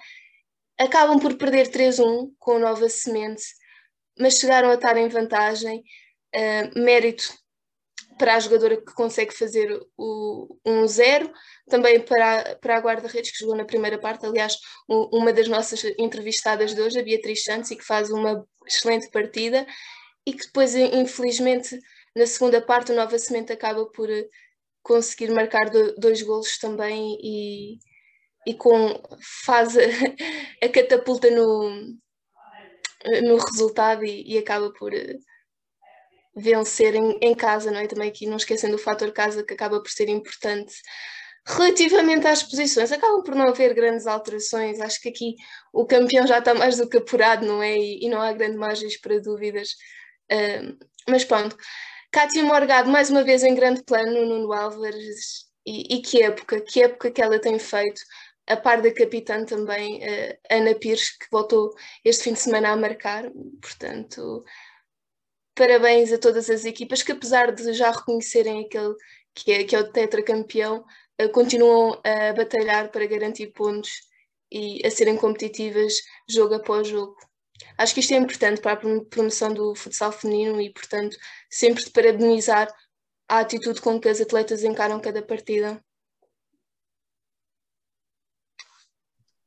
Acabam por perder 3-1 com Nova Semente, mas chegaram a estar em vantagem. Uh, mérito para a jogadora que consegue fazer o 1-0, também para, para a guarda-redes que jogou na primeira parte, aliás, uma das nossas entrevistadas de hoje, a Beatriz Santos, e que faz uma excelente partida, e que depois, infelizmente, na segunda parte, o Nova Semente acaba por conseguir marcar dois golos também e, e com, faz a, a catapulta no, no resultado e, e acaba por vencer em, em casa, não é? Também aqui não esquecendo o fator casa que acaba por ser importante. Relativamente às posições, acabam por não haver grandes alterações. Acho que aqui o campeão já está mais do que apurado, não é? E, e não há grandes margens para dúvidas. Uh, mas pronto. Cátia Morgado, mais uma vez em grande plano, no Nuno Álvares. E, e, que época, que época que ela tem feito. A par da capitã também, uh, Ana Pires, que voltou este fim de semana a marcar. Portanto, parabéns a todas as equipas que, apesar de já reconhecerem aquele que é, que é o tetracampeão, uh, continuam a batalhar para garantir pontos e a serem competitivas jogo após jogo. Acho que isto é importante para a promoção do futsal feminino e, portanto, sempre de parabenizar a atitude com que as atletas encaram cada partida.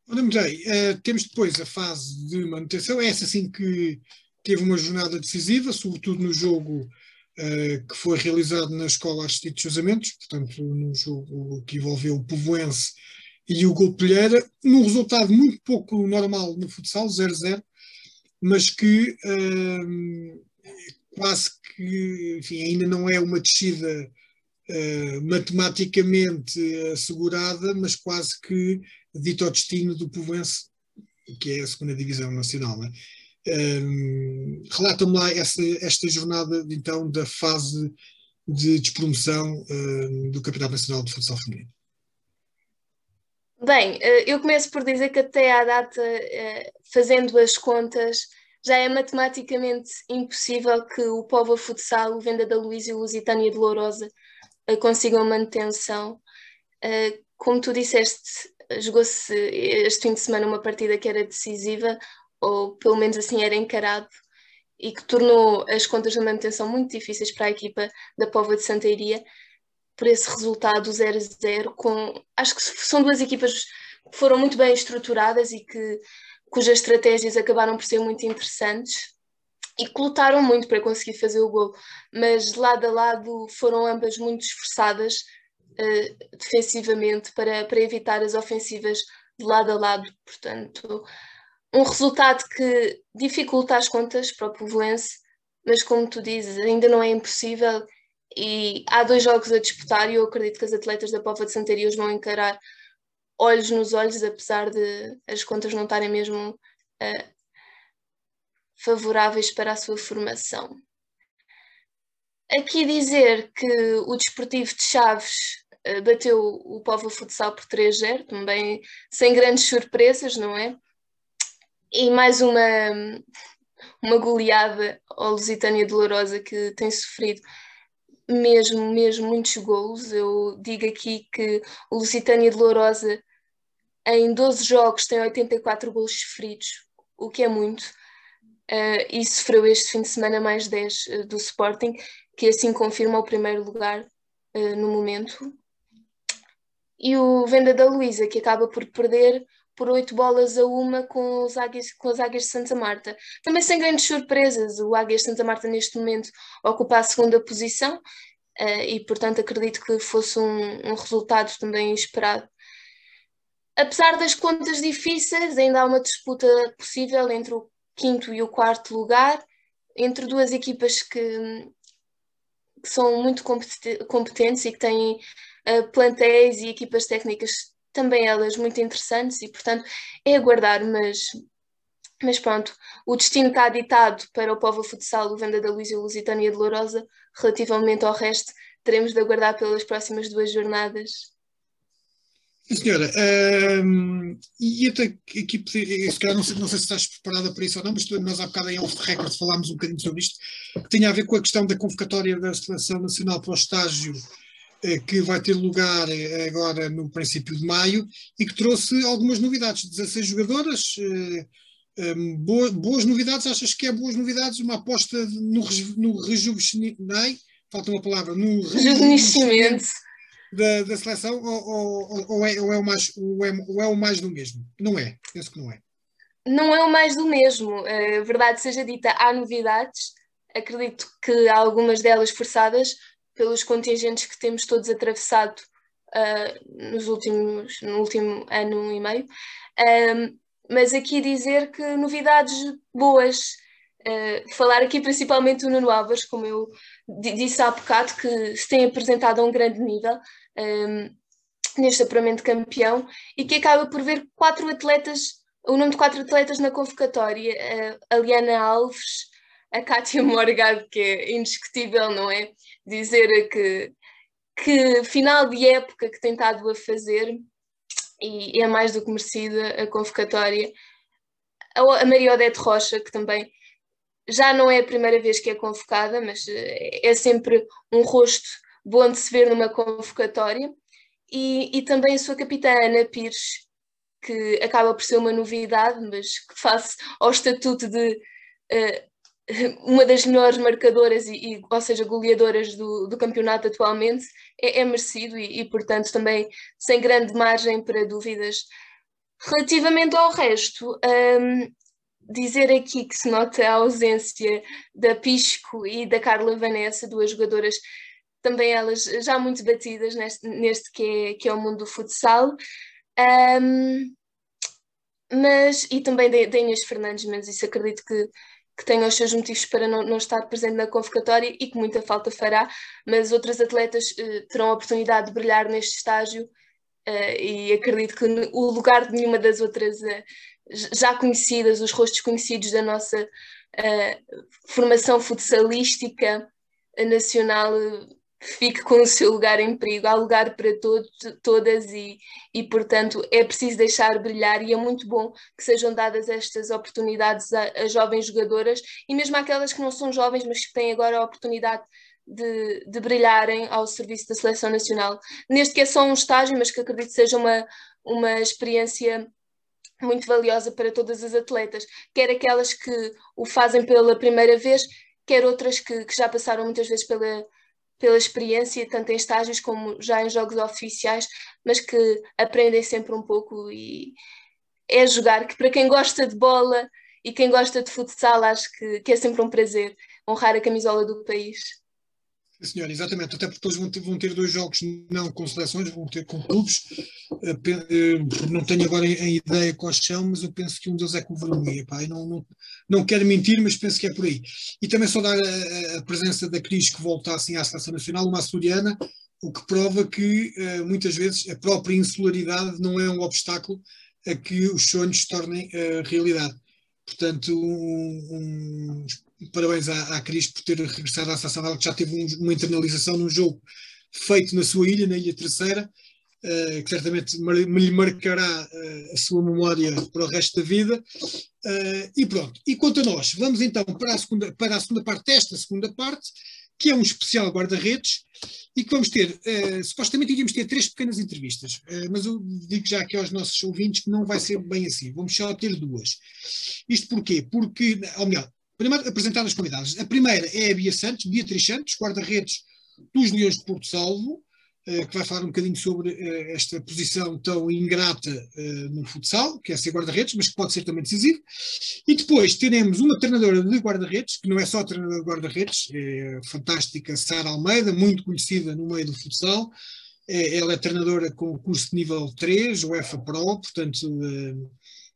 Ora, bem, uh, temos depois a fase de manutenção, é essa sim que teve uma jornada decisiva, sobretudo no jogo uh, que foi realizado na Escola Assistida de Casamentos, portanto, no jogo que envolveu o Povoense e o Golpelheira, num resultado muito pouco normal no futsal, 0-0, mas que uh, quase que, enfim, ainda não é uma descida uh, matematicamente assegurada, mas quase que dito ao destino do Povoense, que é a segunda divisão nacional. Né? Um, Relata-me lá essa, esta jornada então da fase de despromoção um, do Campeonato Nacional de Futsal Feminino.
Bem, eh, eu começo por dizer que até à data, eh, fazendo as contas, já é matematicamente impossível que o Povo Futsal, o Venda da Luísa e o Lusitânia de Lourosa eh, consigam manutenção. Como tu disseste, jogou-se este fim de semana uma partida que era decisiva, ou pelo menos assim era encarado, e que tornou as contas de manutenção muito difíceis para a equipa da Pova de Santa Iria, por esse resultado 0-0, com acho que são duas equipas que foram muito bem estruturadas e que cujas estratégias acabaram por ser muito interessantes e que lutaram muito para conseguir fazer o gol, mas lado a lado foram ambas muito esforçadas uh, defensivamente para, para evitar as ofensivas de lado a lado, portanto um resultado que dificulta as contas para o Povoense, mas como tu dizes, ainda não é impossível e há dois jogos a disputar e eu acredito que as atletas da Pova de Santaria os vão encarar olhos nos olhos, apesar de as contas não estarem mesmo uh, favoráveis para a sua formação. Aqui dizer que o Desportivo de Chaves uh, bateu o Povo Futsal por 3-0, também sem grandes surpresas, não é? E mais uma, uma goleada ao Lusitânia Dolorosa que tem sofrido mesmo, mesmo muitos golos. Eu digo aqui que o Lusitânia Dolorosa em 12 jogos tem 84 golos sofridos, o que é muito. Uh, e sofreu este fim de semana mais 10 uh, eh, do Sporting, que assim confirma o primeiro lugar uh, no momento. E o Venda da Luísa, que acaba por perder por oito bolas a uma com, os Águias, com as Águias de Santa Marta. Também sem grandes surpresas, o Águias de Santa Marta neste momento ocupa a segunda posição uh, e, portanto, acredito que fosse um, um resultado também esperado. Apesar das contas difíceis, ainda há uma disputa possível entre o quinto e o quarto lugar, entre duas equipas que, que são muito competentes e que têm uh, plantéis e equipas técnicas também elas muito interessantes e, portanto, é aguardar, mas, mas pronto, o destino está ditado para o Povo Futsal, o Venda da Luz e o Lusitânia de Lourosa, relativamente ao resto, teremos de aguardar pelas próximas duas jornadas.
Sim, senhora. Um, e até aqui, se calhar, não sei, não sei se estás preparada para isso ou não, mas nós há bocado em off record falámos um bocadinho sobre isto, que tem a ver com a questão da convocatória da Seleção Nacional para o estágio que vai ter lugar eh, agora no princípio de maio e que trouxe algumas novidades. 16 jogadoras, eh, boas, boas novidades, achas que é boas novidades? Uma aposta no, no rejuvenescimento, falta uma palavra, no rejuvenescimento da, da seleção ou, ou, ou, é, ou, é o mais, ou, é, ou é o mais do mesmo? Não é, penso que não é.
Não é o mais do mesmo, verdade seja dita, há novidades, acredito que há algumas delas forçadas pelos contingentes que temos todos atravessado uh, nos últimos, no último ano e meio, mas aqui dizer que novidades boas, uh, falar aqui principalmente do Nuno Álvares, como eu disse há bocado, que se tem apresentado a um grande nível, neste apuramento campeão e que acaba por ver quatro atletas, o nome de quatro atletas na convocatória, a Liana Alves, a Cátia Morgado, que é indiscutível, não é? Dizer que, que final de época que tem estado a fazer e é mais do que merecida a convocatória. A Maria Odete Rocha, que também já não é a primeira vez que é convocada, mas é sempre um rosto bom de se ver numa convocatória, e, e também a sua capitã Ana Pires, que acaba por ser uma novidade, mas que face ao estatuto de uh, uma das melhores marcadoras e, e, ou seja, goleadoras do, do campeonato atualmente, é, é merecido e, e, portanto, também sem grande margem para dúvidas. Relativamente ao resto, um, dizer aqui que se nota a ausência da Pisco e da Carla Vanessa, duas jogadoras também elas já muito batidas neste, neste que, é, que é o mundo do futsal. Um, mas, e também da Inês Fernandes, mas isso acredito que, que tenha os seus motivos para não, não estar presente na convocatória e que muita falta fará, mas outras atletas uh, terão a oportunidade de brilhar neste estágio uh, e acredito que o lugar de nenhuma das outras uh, já conhecidas, os rostos conhecidos da nossa formação futsalística nacional fique com o seu lugar em perigo. Há lugar para todos, todas e, e, portanto, é preciso deixar brilhar e é muito bom que sejam dadas estas oportunidades a, a jovens jogadoras e mesmo aquelas que não são jovens, mas que têm agora a oportunidade de, de, brilharem ao serviço da seleção nacional. Neste que é só um estágio, mas que acredito seja uma, uma experiência muito valiosa para todas as atletas, quer aquelas que o fazem pela primeira vez, quer outras que, que já passaram muitas vezes pela, pela experiência, tanto em estágios como já em jogos oficiais, mas que aprendem sempre um pouco e é jogar, que para quem gosta de bola e quem gosta de futsal, acho que, que é sempre um prazer honrar a camisola do país.
Senhor, exatamente, até porque depois vão ter, dois jogos não com seleções, vão ter com clubes. Eh, eh, não tenho agora a ideia quais são, mas eu penso que um deles é com o Vermelha. Não, não, não quero mentir, mas penso que é por aí. E também só dar a, a presença da Cris que volta assim à seleção nacional, uma açoriana, o que prova que eh, muitas vezes a própria insularidade não é um obstáculo a que os sonhos se tornem realidade. Portanto, um, um parabéns à, à Cris por ter regressado à seleção dela, que já teve um, uma internalização num jogo feito na sua ilha, na Ilha Terceira, uh, que certamente me lhe marcará uh, a sua memória para o resto da vida. Uh, e pronto. E quanto a nós, vamos então para a segunda, para a segunda parte desta segunda parte, que é um especial guarda-redes, e que vamos ter, supostamente iríamos ter três pequenas entrevistas, mas eu digo já aqui aos nossos ouvintes que não vai ser bem assim, vamos só ter duas. Isto porquê? Porque, ou melhor, Primeiro, apresentar as convidadas. A primeira é a Bia Santos, Beatriz Santos, guarda-redes dos Leões de Porto Salvo, eh, que vai falar um bocadinho sobre eh, esta posição tão ingrata eh, no futsal, que é ser guarda-redes, mas que pode ser também decisivo. E depois teremos uma treinadora de guarda-redes, que não é só treinadora de guarda-redes, é a fantástica Sara Almeida, muito conhecida no meio do futsal. Ela é treinadora com curso de nível 3, o EFA Pro, portanto,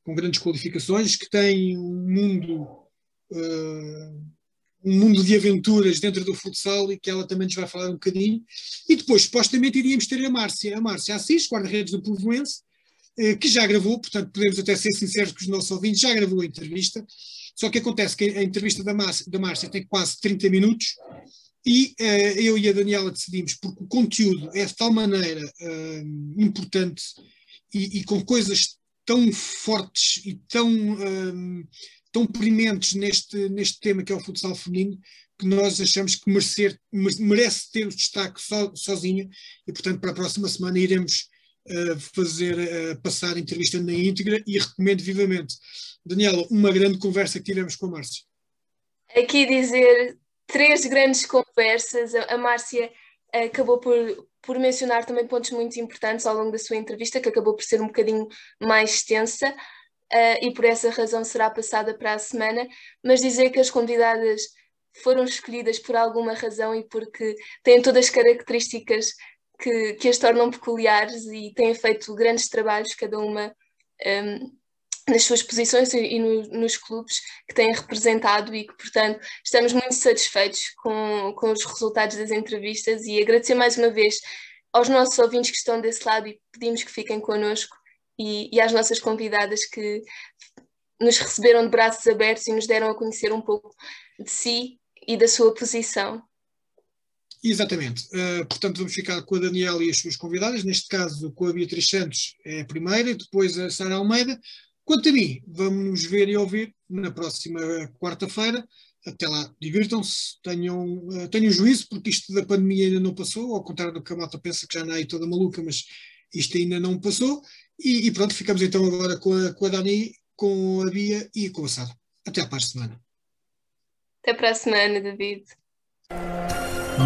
com grandes qualificações, que tem um mundo uh, um mundo de aventuras dentro do futsal e que ela também nos vai falar um bocadinho. E depois, supostamente, iríamos ter a Márcia, a Márcia Assis, guarda-redes do Povoense, uh, que já gravou, portanto, podemos até ser sinceros com os nossos ouvintes, já gravou a entrevista. Só que acontece que a entrevista da Márcia, da Márcia tem quase 30 minutos e uh, eu e a Daniela decidimos, porque o conteúdo é de tal maneira uh, importante e, e com coisas tão fortes e tão, um, tão prementes neste, neste tema que é o futsal feminino, que nós achamos que merecer, merece ter o destaque so, sozinha e, portanto, para a próxima semana iremos uh, fazer, uh, passar a entrevista na íntegra e recomendo vivamente. Daniela, uma grande conversa que tivemos com a Márcia.
Aqui dizer três grandes conversas. A Márcia acabou por, por mencionar também pontos muito importantes ao longo da sua entrevista, que acabou por ser um bocadinho mais extensa. Uh, e por essa razão será passada para a semana, mas dizer que as convidadas foram escolhidas por alguma razão e porque têm todas as características que, que as tornam peculiares e têm feito grandes trabalhos, cada uma um, nas suas posições e, no, nos clubes que têm representado e que, portanto, estamos muito satisfeitos com, com os resultados das entrevistas e agradecer mais uma vez aos nossos ouvintes que estão desse lado e pedimos que fiquem connosco e, e às nossas convidadas que nos receberam de braços abertos e nos deram a conhecer um pouco de si e da sua posição.
Exatamente. Uh, portanto, vamos ficar com a Daniela e as suas convidadas, neste caso com a Beatriz Santos é a primeira, depois a Sara Almeida. Quanto a mim, vamos nos ver e ouvir na próxima quarta-feira. Até lá, divirtam-se, tenham, uh, tenham juízo, porque isto da pandemia ainda não passou, ao contrário do que a malta pensa que já não é toda maluca, mas isto ainda não passou. E, e, pronto, ficamos então agora com a, com a Dani, com a Bia e com a Sara. Até à para a semana.
Até para a semana, David.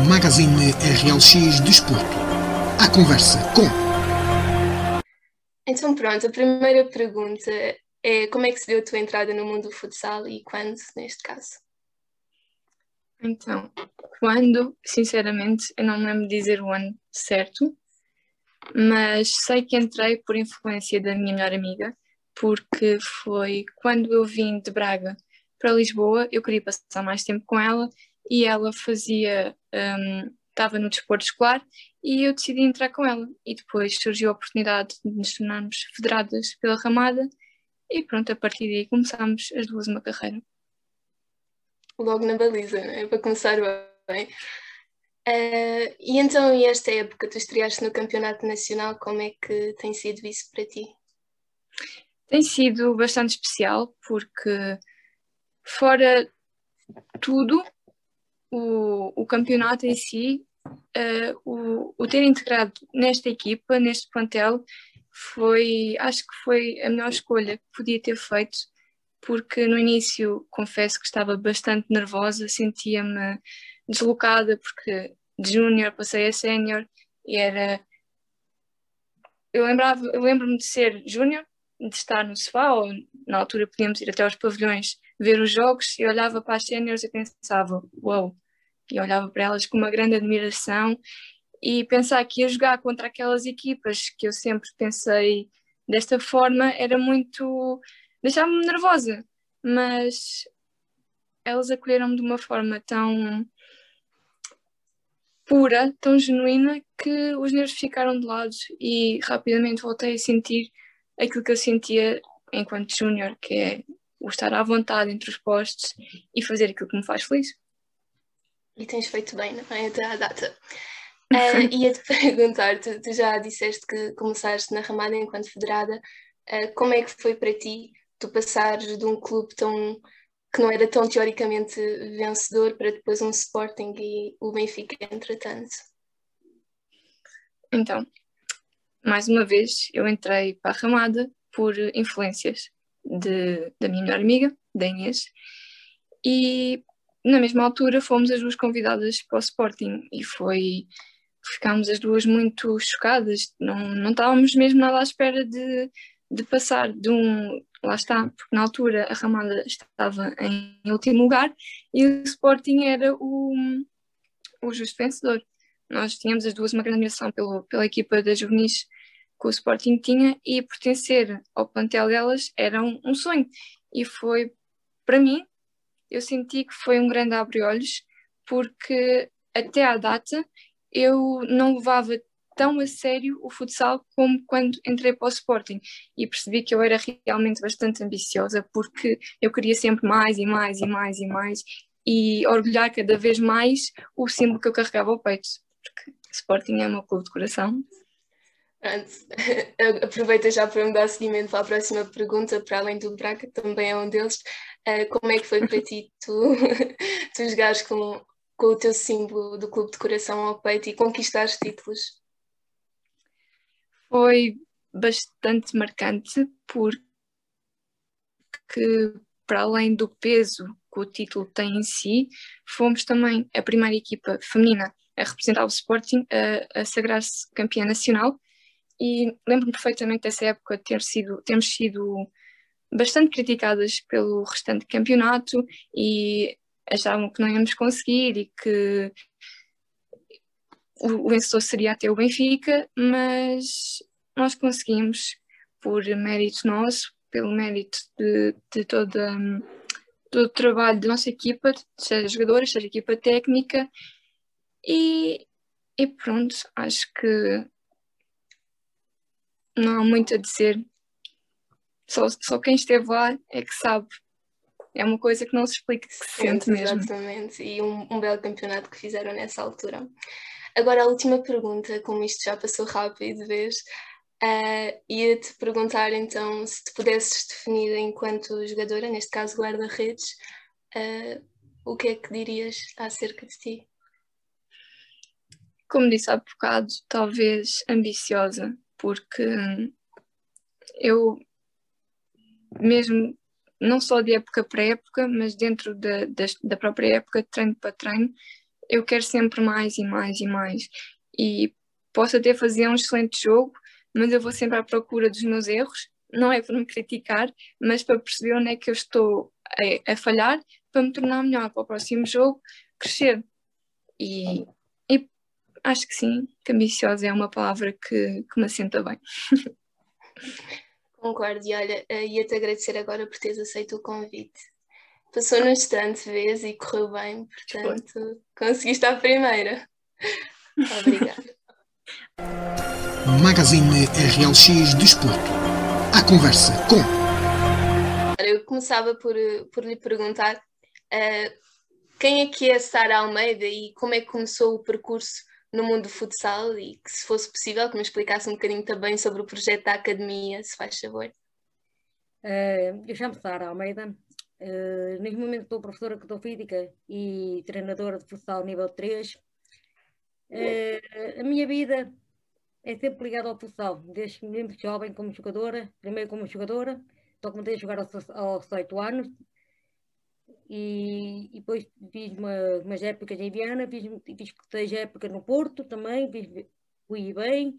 Magazine RLX Desporto. A conversa com.
Então, pronto, a primeira pergunta é como é que se deu a tua entrada no mundo do futsal e quando, neste caso?
Então, quando, sinceramente, eu não me lembro de dizer o ano certo, mas sei que entrei por influência da minha melhor amiga, porque foi quando eu vim de Braga para Lisboa, eu queria passar mais tempo com ela e ela fazia, estava um, no desporto escolar e eu decidi entrar com ela. E depois surgiu a oportunidade de nos tornarmos federadas pela Ramada e pronto, a partir daí começámos as duas uma carreira.
Logo na baliza, é? para começar bem. Uh, e então, e esta época, tu estreaste no Campeonato Nacional, como é que tem sido isso para ti?
Tem sido bastante especial, porque fora tudo, o, o campeonato em si, uh, o, o ter integrado nesta equipa, neste plantel, foi, acho que foi a melhor escolha que podia ter feito, porque no início confesso que estava bastante nervosa, sentia-me deslocada, porque de júnior passei a sénior e era. Eu, lembrava, eu lembro-me de ser júnior, de estar no sofá, ou na altura podíamos ir até aos pavilhões ver os jogos e olhava para as séniores e pensava, uau, wow. e olhava para elas com uma grande admiração e pensar que ia jogar contra aquelas equipas que eu sempre pensei desta forma era muito. deixava-me nervosa, mas elas acolheram-me de uma forma tão pura, tão genuína, que os nervos ficaram de lado e rapidamente voltei a sentir aquilo que eu sentia enquanto júnior, que é o estar à vontade entre os postos e fazer aquilo que me faz feliz.
E tens feito bem, não é? Até à data. Uh, Ia-te perguntar, tu, tu, já disseste que começaste na Ramada enquanto federada, uh, como é que foi para ti tu passares de um clube tão que não era tão teoricamente vencedor para depois um Sporting e o Benfica entretanto?
Então, mais uma vez, eu entrei para a Ramada por influências de, da minha melhor amiga, da Inês, e na mesma altura fomos as duas convidadas para o Sporting e foi ficámos as duas muito chocadas, não, não estávamos mesmo nada à espera de, de passar de um, lá está, porque na altura a Ramada estava em último lugar e o Sporting era o, o justo vencedor. Nós tínhamos as duas uma grande admiração pelo, pela equipa da juvenis que o Sporting tinha e pertencer ao plantel delas era um, um sonho. E foi, para mim, eu senti que foi um grande abre-olhos, porque até à data eu não levava tão a sério o futsal como quando entrei para o Sporting e percebi que eu era realmente bastante ambiciosa porque eu queria sempre mais e mais e mais e mais e orgulhar cada vez mais o símbolo que eu carregava ao peito, porque Sporting é o meu clube de coração
Aproveita já para me dar seguimento para a próxima pergunta, para além do Braga, também é um deles. Uh, como é que foi para ti tu, tu jogares com, com o teu símbolo do clube de coração ao peito e conquistar títulos?
Foi bastante marcante porque para além do peso que o título tem em si, fomos também a primeira equipa feminina a representar o Sporting a, a sagrar-se campeã nacional. E lembro-me perfeitamente dessa época ter sido, termos sido bastante criticadas pelo restante campeonato e achavam que não íamos conseguir e que o, vencedor seria até o Benfica, mas nós conseguimos por mérito nosso, pelo mérito de, de toda, todo o trabalho da nossa equipa, seja jogadores, seja equipa técnica, e, e pronto, acho que não há muito a dizer. Só, só quem esteve lá é que sabe. É uma coisa que não se explica, que se sente mesmo.
Exatamente, e um, um belo campeonato que fizeram nessa altura. Agora, a última pergunta, como isto já passou rápido vez, uh, ia-te perguntar então se te pudesses definir enquanto jogadora, neste caso guarda-redes, uh, o que é que dirias acerca de ti?
Como disse há bocado, talvez ambiciosa, porque eu, mesmo não só de época para época, mas dentro da, da, da própria época, treino para treino, eu quero sempre mais e mais e mais. E posso até fazer um excelente jogo, mas eu vou sempre à procura dos meus erros, não é para me criticar, mas para perceber onde é que eu estou a, a falhar, para me tornar melhor para o próximo jogo, crescer. E Acho que sim, que ambiciosa é uma palavra que, que me assenta bem.
Concordo, e olha, eh, ia-te agradecer agora por teres aceito o convite. Passou no instante vez e correu bem, portanto, Foi. conseguiste a primeira. Obrigada.
Magazine RLX Desporto. A conversa com.
Eu começava por, por lhe perguntar uh, quem é que é Sara Almeida e como é que começou o percurso no mundo do futsal e que, se fosse possível, que me explicasse um bocadinho também sobre o projeto da academia, se faz favor.
Uh, eu chamo Sara Almeida. Uh, neste momento estou professora de física e treinadora de futsal nível 3. Uh, eh, a minha vida é sempre ligada ao futsal, desde mesmo jovem como jogadora, primeiro como jogadora, estou comecei a jogar aos, aos 8 anos, e, e depois fiz uma, umas épocas em Viana, fiz, fiz seis épocas no Porto também, fiz, fui bem.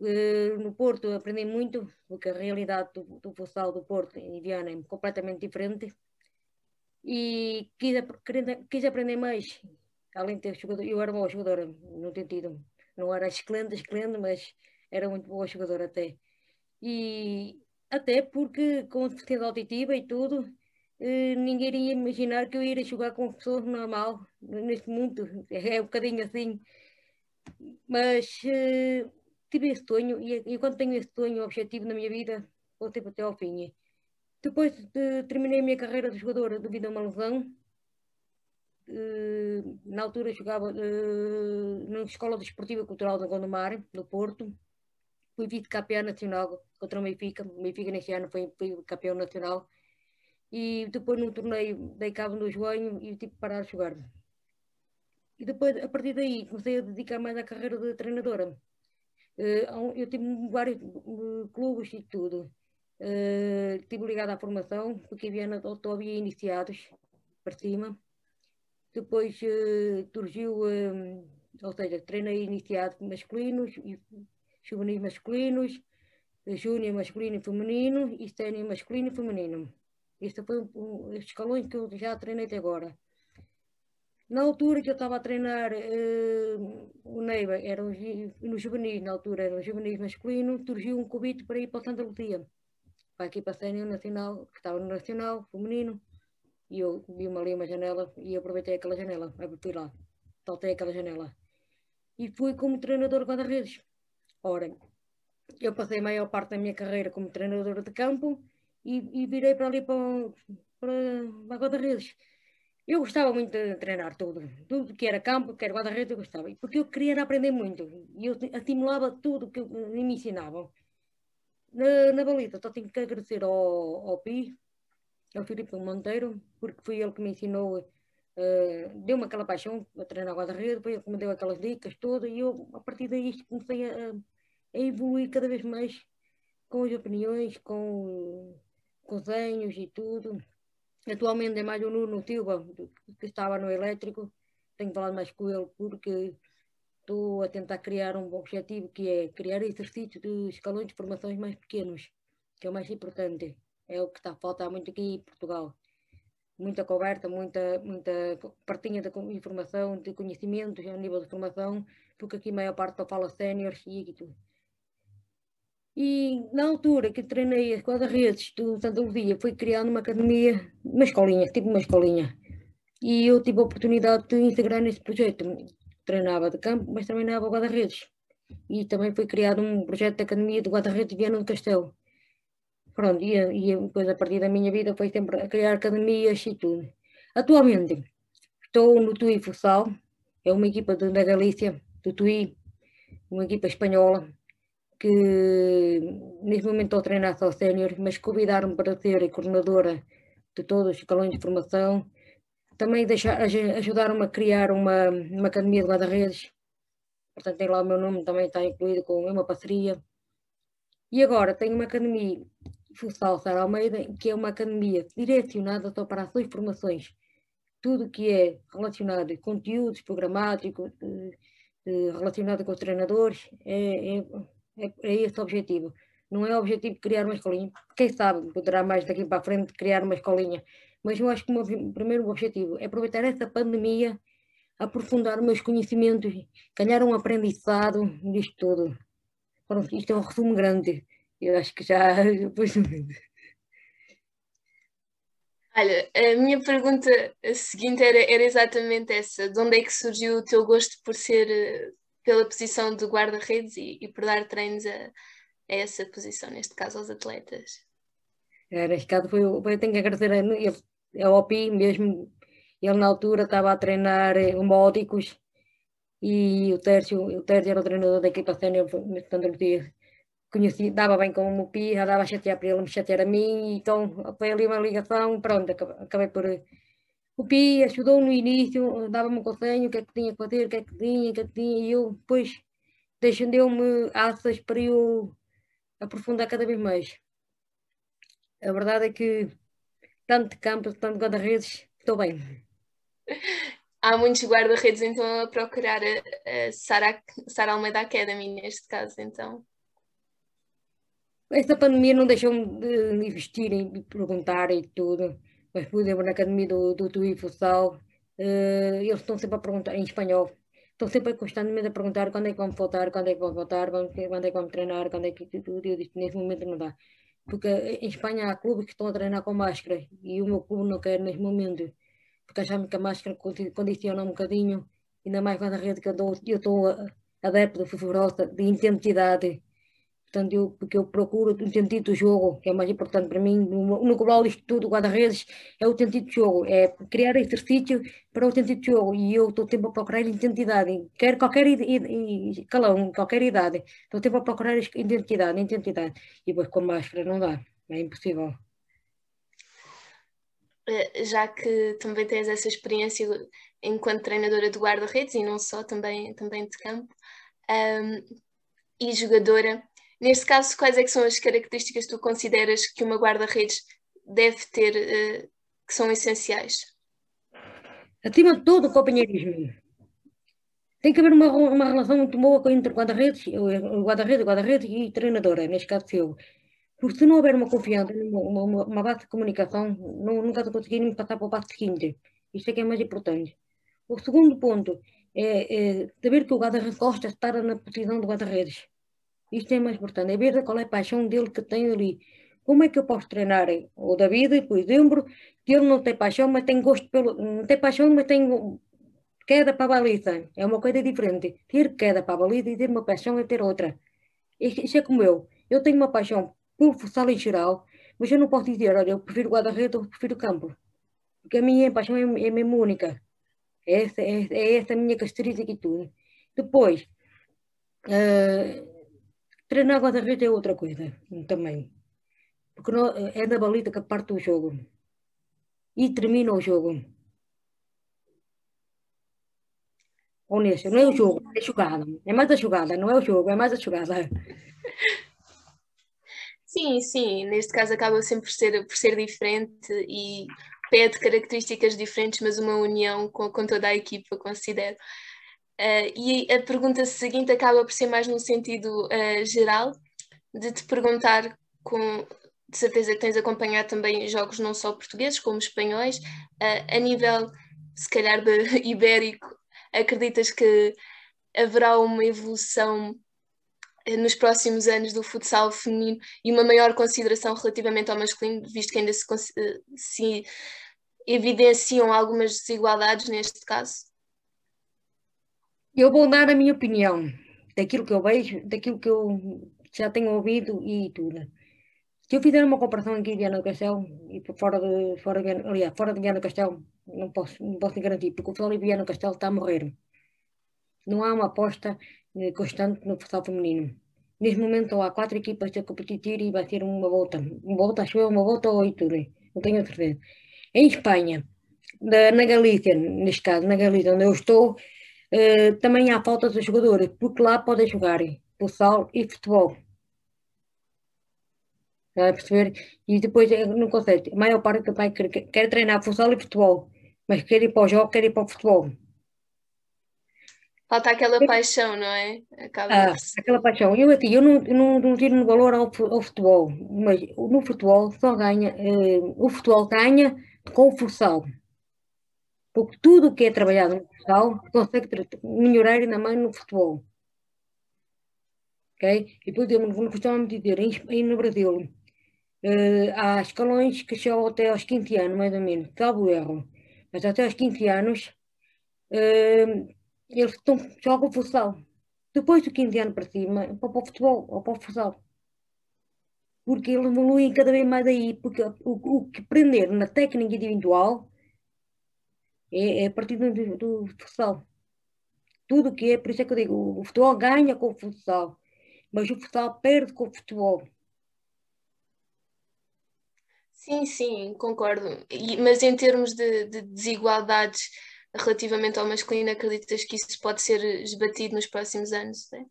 Uh, no Porto aprendi muito, porque a realidade do, do futsal do Porto em Viana é completamente diferente. E quis, quis aprender mais, além de ter jogador, eu era boa jogadora, no sentido, não era excelente, excelente, mas era muito boa jogadora até. E até porque com deficiência auditiva e tudo, eh, ninguém iria imaginar que eu iria jogar com pessoas normal neste mundo. É um bocadinho assim. Mas uh, tive esse sonho e, e, quando tenho esse sonho, objetivo na minha vida, vou ter até ao fim. Depois de, terminei a minha carreira de jogadora devido a uma lesão. Uh, na altura jogava uh, na Escola Desportiva Cultural da Gondomar, no Porto. Fui vice-campeão nacional contra o Benfica. O Benfica neste ano foi, foi campeão nacional e depois num torneio dei cabo no joelho e tive que parar de jogar. E depois, a partir daí, comecei a dedicar mais à carreira de treinadora. Eh, eu tive vários eh, clubes e tudo. Uh, estive ligada à formação, porque havia, havia iniciados para cima. Depois surgiu, ou seja, treinei iniciados masculinos, juvenis masculinos, júnior masculino e feminino e sénior masculino e feminino. Este foi um, um, os escalões que eu já treinei até agora. Na altura que eu estava a treinar uh, o Neiva, era um, no juvenis, na altura era um juvenis masculino, surgiu um convite para ir para Santa Lucia, para aqui para a Sénior Nacional, que estava no Nacional, feminino, e eu vi-me ali uma janela e aproveitei aquela janela, fui lá, saltei aquela janela. E fui como treinador guarda-redes. Ora, eu passei a maior parte da minha carreira como treinador de campo, e, e virei para ali para, para, para Guarda-Redes. Eu gostava muito de treinar tudo, tudo que era campo, que era guarda-redes, eu gostava, porque eu queria aprender muito e eu estimulava tudo que me ensinavam. Na, na balita, só tenho que agradecer ao, ao Pi, ao Filipe Monteiro, porque foi ele que me ensinou, uh, deu-me aquela paixão para treinar guarda-redes, foi ele que me deu aquelas dicas todas e eu, a partir daí, comecei a, a evoluir cada vez mais com as opiniões, com, com os desenhos e tudo. Atualmente é mais o Nuno Silva, que estava no elétrico, tenho falado mais com ele porque estou a tentar criar um objetivo que é criar exercícios de escalões de formações mais pequenos, que é o mais importante. É o que está a faltar muito aqui em Portugal. Muita coberta, muita, muita partilha de informação, de conhecimentos a nível de formação, porque aqui a maior parte só fala séniores e tudo. E na altura que treinei as guarda-redes do Santa Luzia, foi criando uma academia, uma escolinha, tipo uma escolinha. E eu tive a oportunidade de integrar nesse projeto. Treinava de campo, mas treinava guarda-redes. E também foi criado um projeto de academia de guarda-redes Viana do Castelo. Pronto, e, e depois a partir da minha vida foi sempre a criar academias e tudo. Atualmente estou no Tui Futsal, é uma equipa de, da Galícia, do Tui, uma equipa espanhola, que neste momento estou a treinar só sénior, mas convidaram-me para ser coordenadora de todos os escalões de formação. Também ajudaram-me a criar uma, uma academia de guarda-redes. Portanto, tem lá o meu nome, também está incluído com uma parceria. E agora tenho uma academia, Futsal Sara Almeida, que é uma academia direcionada só para ações e formações. Tudo que é relacionado com conteúdos programáticos, eh, eh, relacionado com os treinadores, é, é é, é esse o objetivo. Não é o objetivo criar uma escolinha. Quem sabe poderá mais daqui para frente criar uma escolinha. Mas eu acho que o meu primeiro objetivo é aproveitar essa pandemia, aprofundar meus conhecimentos, ganhar um aprendizado nisto tudo. Pronto, isto é um resumo grande. Eu acho que já.
Olha, a minha pergunta seguinte era, era exatamente essa: de onde é que surgiu o teu gosto por ser pela posição de guarda-redes e, e, por dar treinos a, a, essa posição, neste caso aos atletas.
É, neste caso foi, eu tenho que agradecer a, a OPI mesmo, ele na altura estava a treinar o Módicos e o Tércio, o Tércio era o treinador da equipa sénior, portanto dia conheci, dava bem com o Pi, já dava a chatear para ele me chatear a mim, então foi ali uma ligação, pronto, acabei por o Pi ajudou no início, dava-me um conselho, o que é que tinha que fazer, o que é que tinha, o que é que tinha, e eu depois deu-me asas para eu aprofundar cada vez mais. A verdade é que tanto de campo, tanto de guarda-redes, estou bem.
Há muitos guarda-redes então a procurar a, a Sara, Sara Almeida Academy neste caso, então.
Esta pandemia não deixou-me de investir em perguntar e tudo mas por exemplo na academia do, do Tui Futsal, uh, eles estão sempre a perguntar em espanhol, estão sempre constantemente a perguntar quando é que vamos voltar, quando é que vamos voltar, quando, quando é que vamos treinar, quando é que tudo, eu disse, nesse momento não dá. Porque em Espanha há clubes que estão a treinar com máscara e o meu clube não quer nesse momento, porque achamos que a máscara condiciona um bocadinho, ainda mais com a rede que eu estou adepto, fervorosa, de intensidade Portanto, eu, porque eu procuro o sentido do jogo, que é mais importante para mim, no, global isto tudo, guarda-redes, é o sentido do jogo, é criar exercício para o sentido do jogo, e eu estou sempre a procurar identidade, quer qualquer calão, qualquer idade, estou sempre a procurar identidade, identidade, e depois com máscara não dá, é impossível.
Eh, já que também tens essa experiência enquanto treinadora de guarda-redes e não só, também, também de campo, um, e jogadora, Neste caso, quais é são as características que tu consideras que uma guarda-redes deve ter, uh, que são essenciais?
Acima de tudo, o companheirismo. Tem que haver uma, uma relação muito boa entre guarda-redes, guarda-redes, guarda-redes e treinadora, neste caso eu. Porque se não houver uma confiança, uma, uma, uma base de comunicação, não, nunca conseguiremos passar para o passo seguinte. Isso é que é mais importante. O segundo ponto é, é saber que o guarda-redes gosta de estar na posição do guarda-redes. Isto é mais importante, é ver qual é a paixão dele que tem ali. Como é que eu posso treinar o David, por exemplo, que ele não tem paixão, mas tem gosto pelo. Não tem paixão, mas tem queda para a baliza. É uma coisa diferente. Ter queda para a baliza e ter uma paixão é ter outra. Isso é como eu. Eu tenho uma paixão por futsal em geral, mas eu não posso dizer, olha, eu prefiro guarda-redes ou prefiro campo. Porque a minha paixão é, é mesmo única. Essa, é, é essa a minha característica e tudo. Depois, uh, treinar guarda-redes é outra coisa também. Porque não, é da balita que parte o jogo. E termina o jogo. Honesto, não é o jogo, é a jogada. É mais a jogada, não é o jogo, é mais a jogada.
Sim, sim, neste caso acaba sempre por ser, por ser diferente e pede características diferentes, mas uma união com, com toda a equipa, considero. Uh, e a pergunta seguinte acaba por ser mais no sentido uh, geral, de te perguntar, com de certeza que tens acompanhado também jogos não só portugueses como espanhóis, uh, a nível, se calhar, de ibérico, acreditas que haverá uma evolução nos próximos anos do futsal feminino e uma maior consideração relativamente ao masculino, visto que ainda se, se evidenciam algumas desigualdades neste caso?
Eu vou dar a minha opinião daquilo que eu vejo, daquilo que eu já tenho ouvido e tudo. Se eu fizer uma comparação aqui de Viana do Castelo e fora de, fora de, aliás, fora de Viana do Castelo, não posso, não posso garantir, porque o futebol de Viana do Castelo está a morrer. Não há uma aposta eh, constante no futsal feminino. Neste momento há quatro equipas a competir e vai ser uma volta. Uma volta, acho eu, uma volta ou oito, não tenho certeza. Em Espanha, na Galícia, neste caso, na Galícia, onde eu estou, eh, também há falta de jogadores, porque lá podem jogar futsal e futebol. Está a perceber? E depois eh, não consegue. A maior parte do pai quer, quer treinar futsal e futebol, mas quer ir para o jogo, quer ir para o futebol.
Falta aquela paixão, não é?
Acaba ah, aquela paixão. Eu, assim, eu, não, não, não tiro no valor ao, ao, futebol, mas no futebol só ganha, eh, o futebol ganha com o futsal. Tudo o que é trabalhado no futsal consegue melhorar ainda mais no futebol. Ok? E eu não costumamos dizer, em, no Brasil, eh, há escalões que chegam até aos 15 anos, mais ou menos, salvo erro. Mas até aos 15 anos, eh, eles estão, jogam futsal. Depois do 15 anos para cima, para o futebol ou para o futsal. Porque eles evoluem cada vez mais aí, porque o, o que aprender na técnica individual é, é a partir do, do futsal. Tudo que é, por isso é que eu digo, o futebol ganha com o futsal, mas o futsal perde com o futebol.
Sim, sim, concordo. E, mas em termos de, de desigualdades relativamente ao masculino, acreditas que isso pode ser esbatido nos próximos anos? Né?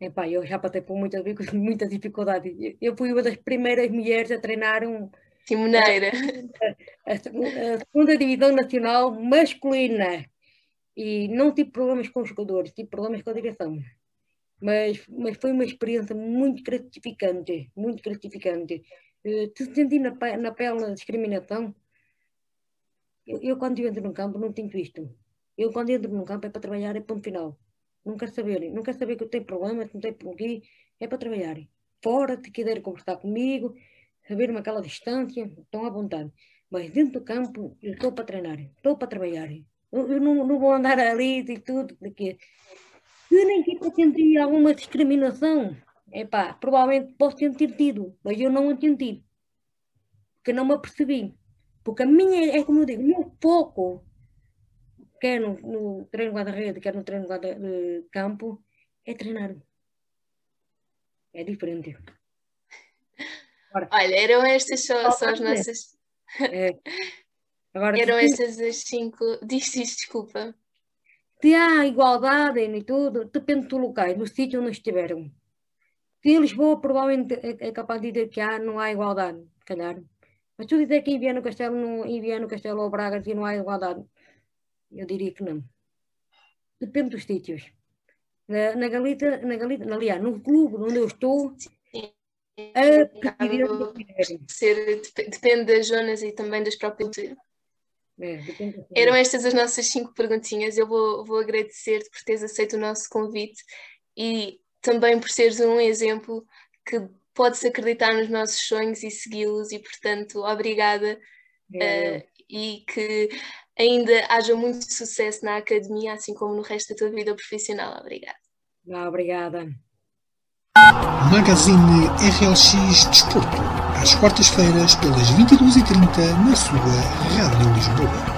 Epá, eu já passei por muita, muita dificuldade. Eu fui uma das primeiras mulheres a treinar um.
Timoneira.
A, segunda divisão nacional masculina. E não tive problemas com os jogadores, tive problemas com a direção. Mas, mas foi uma experiência muito gratificante, muito gratificante. Uh, te senti na, na pele a discriminação, eu, eu, quando entro num campo não tenho isto. Eu quando entro num campo é para trabalhar, é ponto final. Não quero saber, não quero saber que eu tenho problemas, não tenho por aqui, é para trabalhar. Fora, te quiser conversar comigo, saber-me aquela distância, estão à vontade. Mas dentro do campo, eu estou para treinar, estou para trabalhar. Eu, eu não, não, vou andar ali e tudo, porque eu nem tipo senti alguma discriminação. Epá, provavelmente posso ter tido, mas eu não entendi. Porque não me apercebi. Porque a minha, é como eu digo, o meu foco, quer no, no treino guarda-rede, quer no treino guarda-campo, é treinar. É diferente.
Olha, eram estas só, só as nossas. É. Agora, eram estas as cinco. Diz, diz, desculpa.
Se há igualdade e tudo, depende do local, do sítio onde estiveram. Se em Lisboa, provavelmente é, é capaz de dizer que há, não há igualdade, se calhar. Mas tu dizer que em Viana Castelo, não, em Viana Castelo ou Braga não há igualdade, eu diria que não. Depende dos sítios. Na, na Galita, na Galita, aliás, no clube onde eu estou,
a ser, depende das zonas e também das próprias é, Eram estas as nossas cinco perguntinhas. Eu vou, vou agradecer-te por teres aceito o nosso convite e também por seres um exemplo que pode-se acreditar nos nossos sonhos e segui-los, e portanto, obrigada é. uh, e que ainda haja muito sucesso na academia, assim como no resto da tua vida profissional. Obrigada.
Não, obrigada.
Magazine RLX Desporto. às quartas-feiras, pelas 22h30, na sua Rádio Lisboa.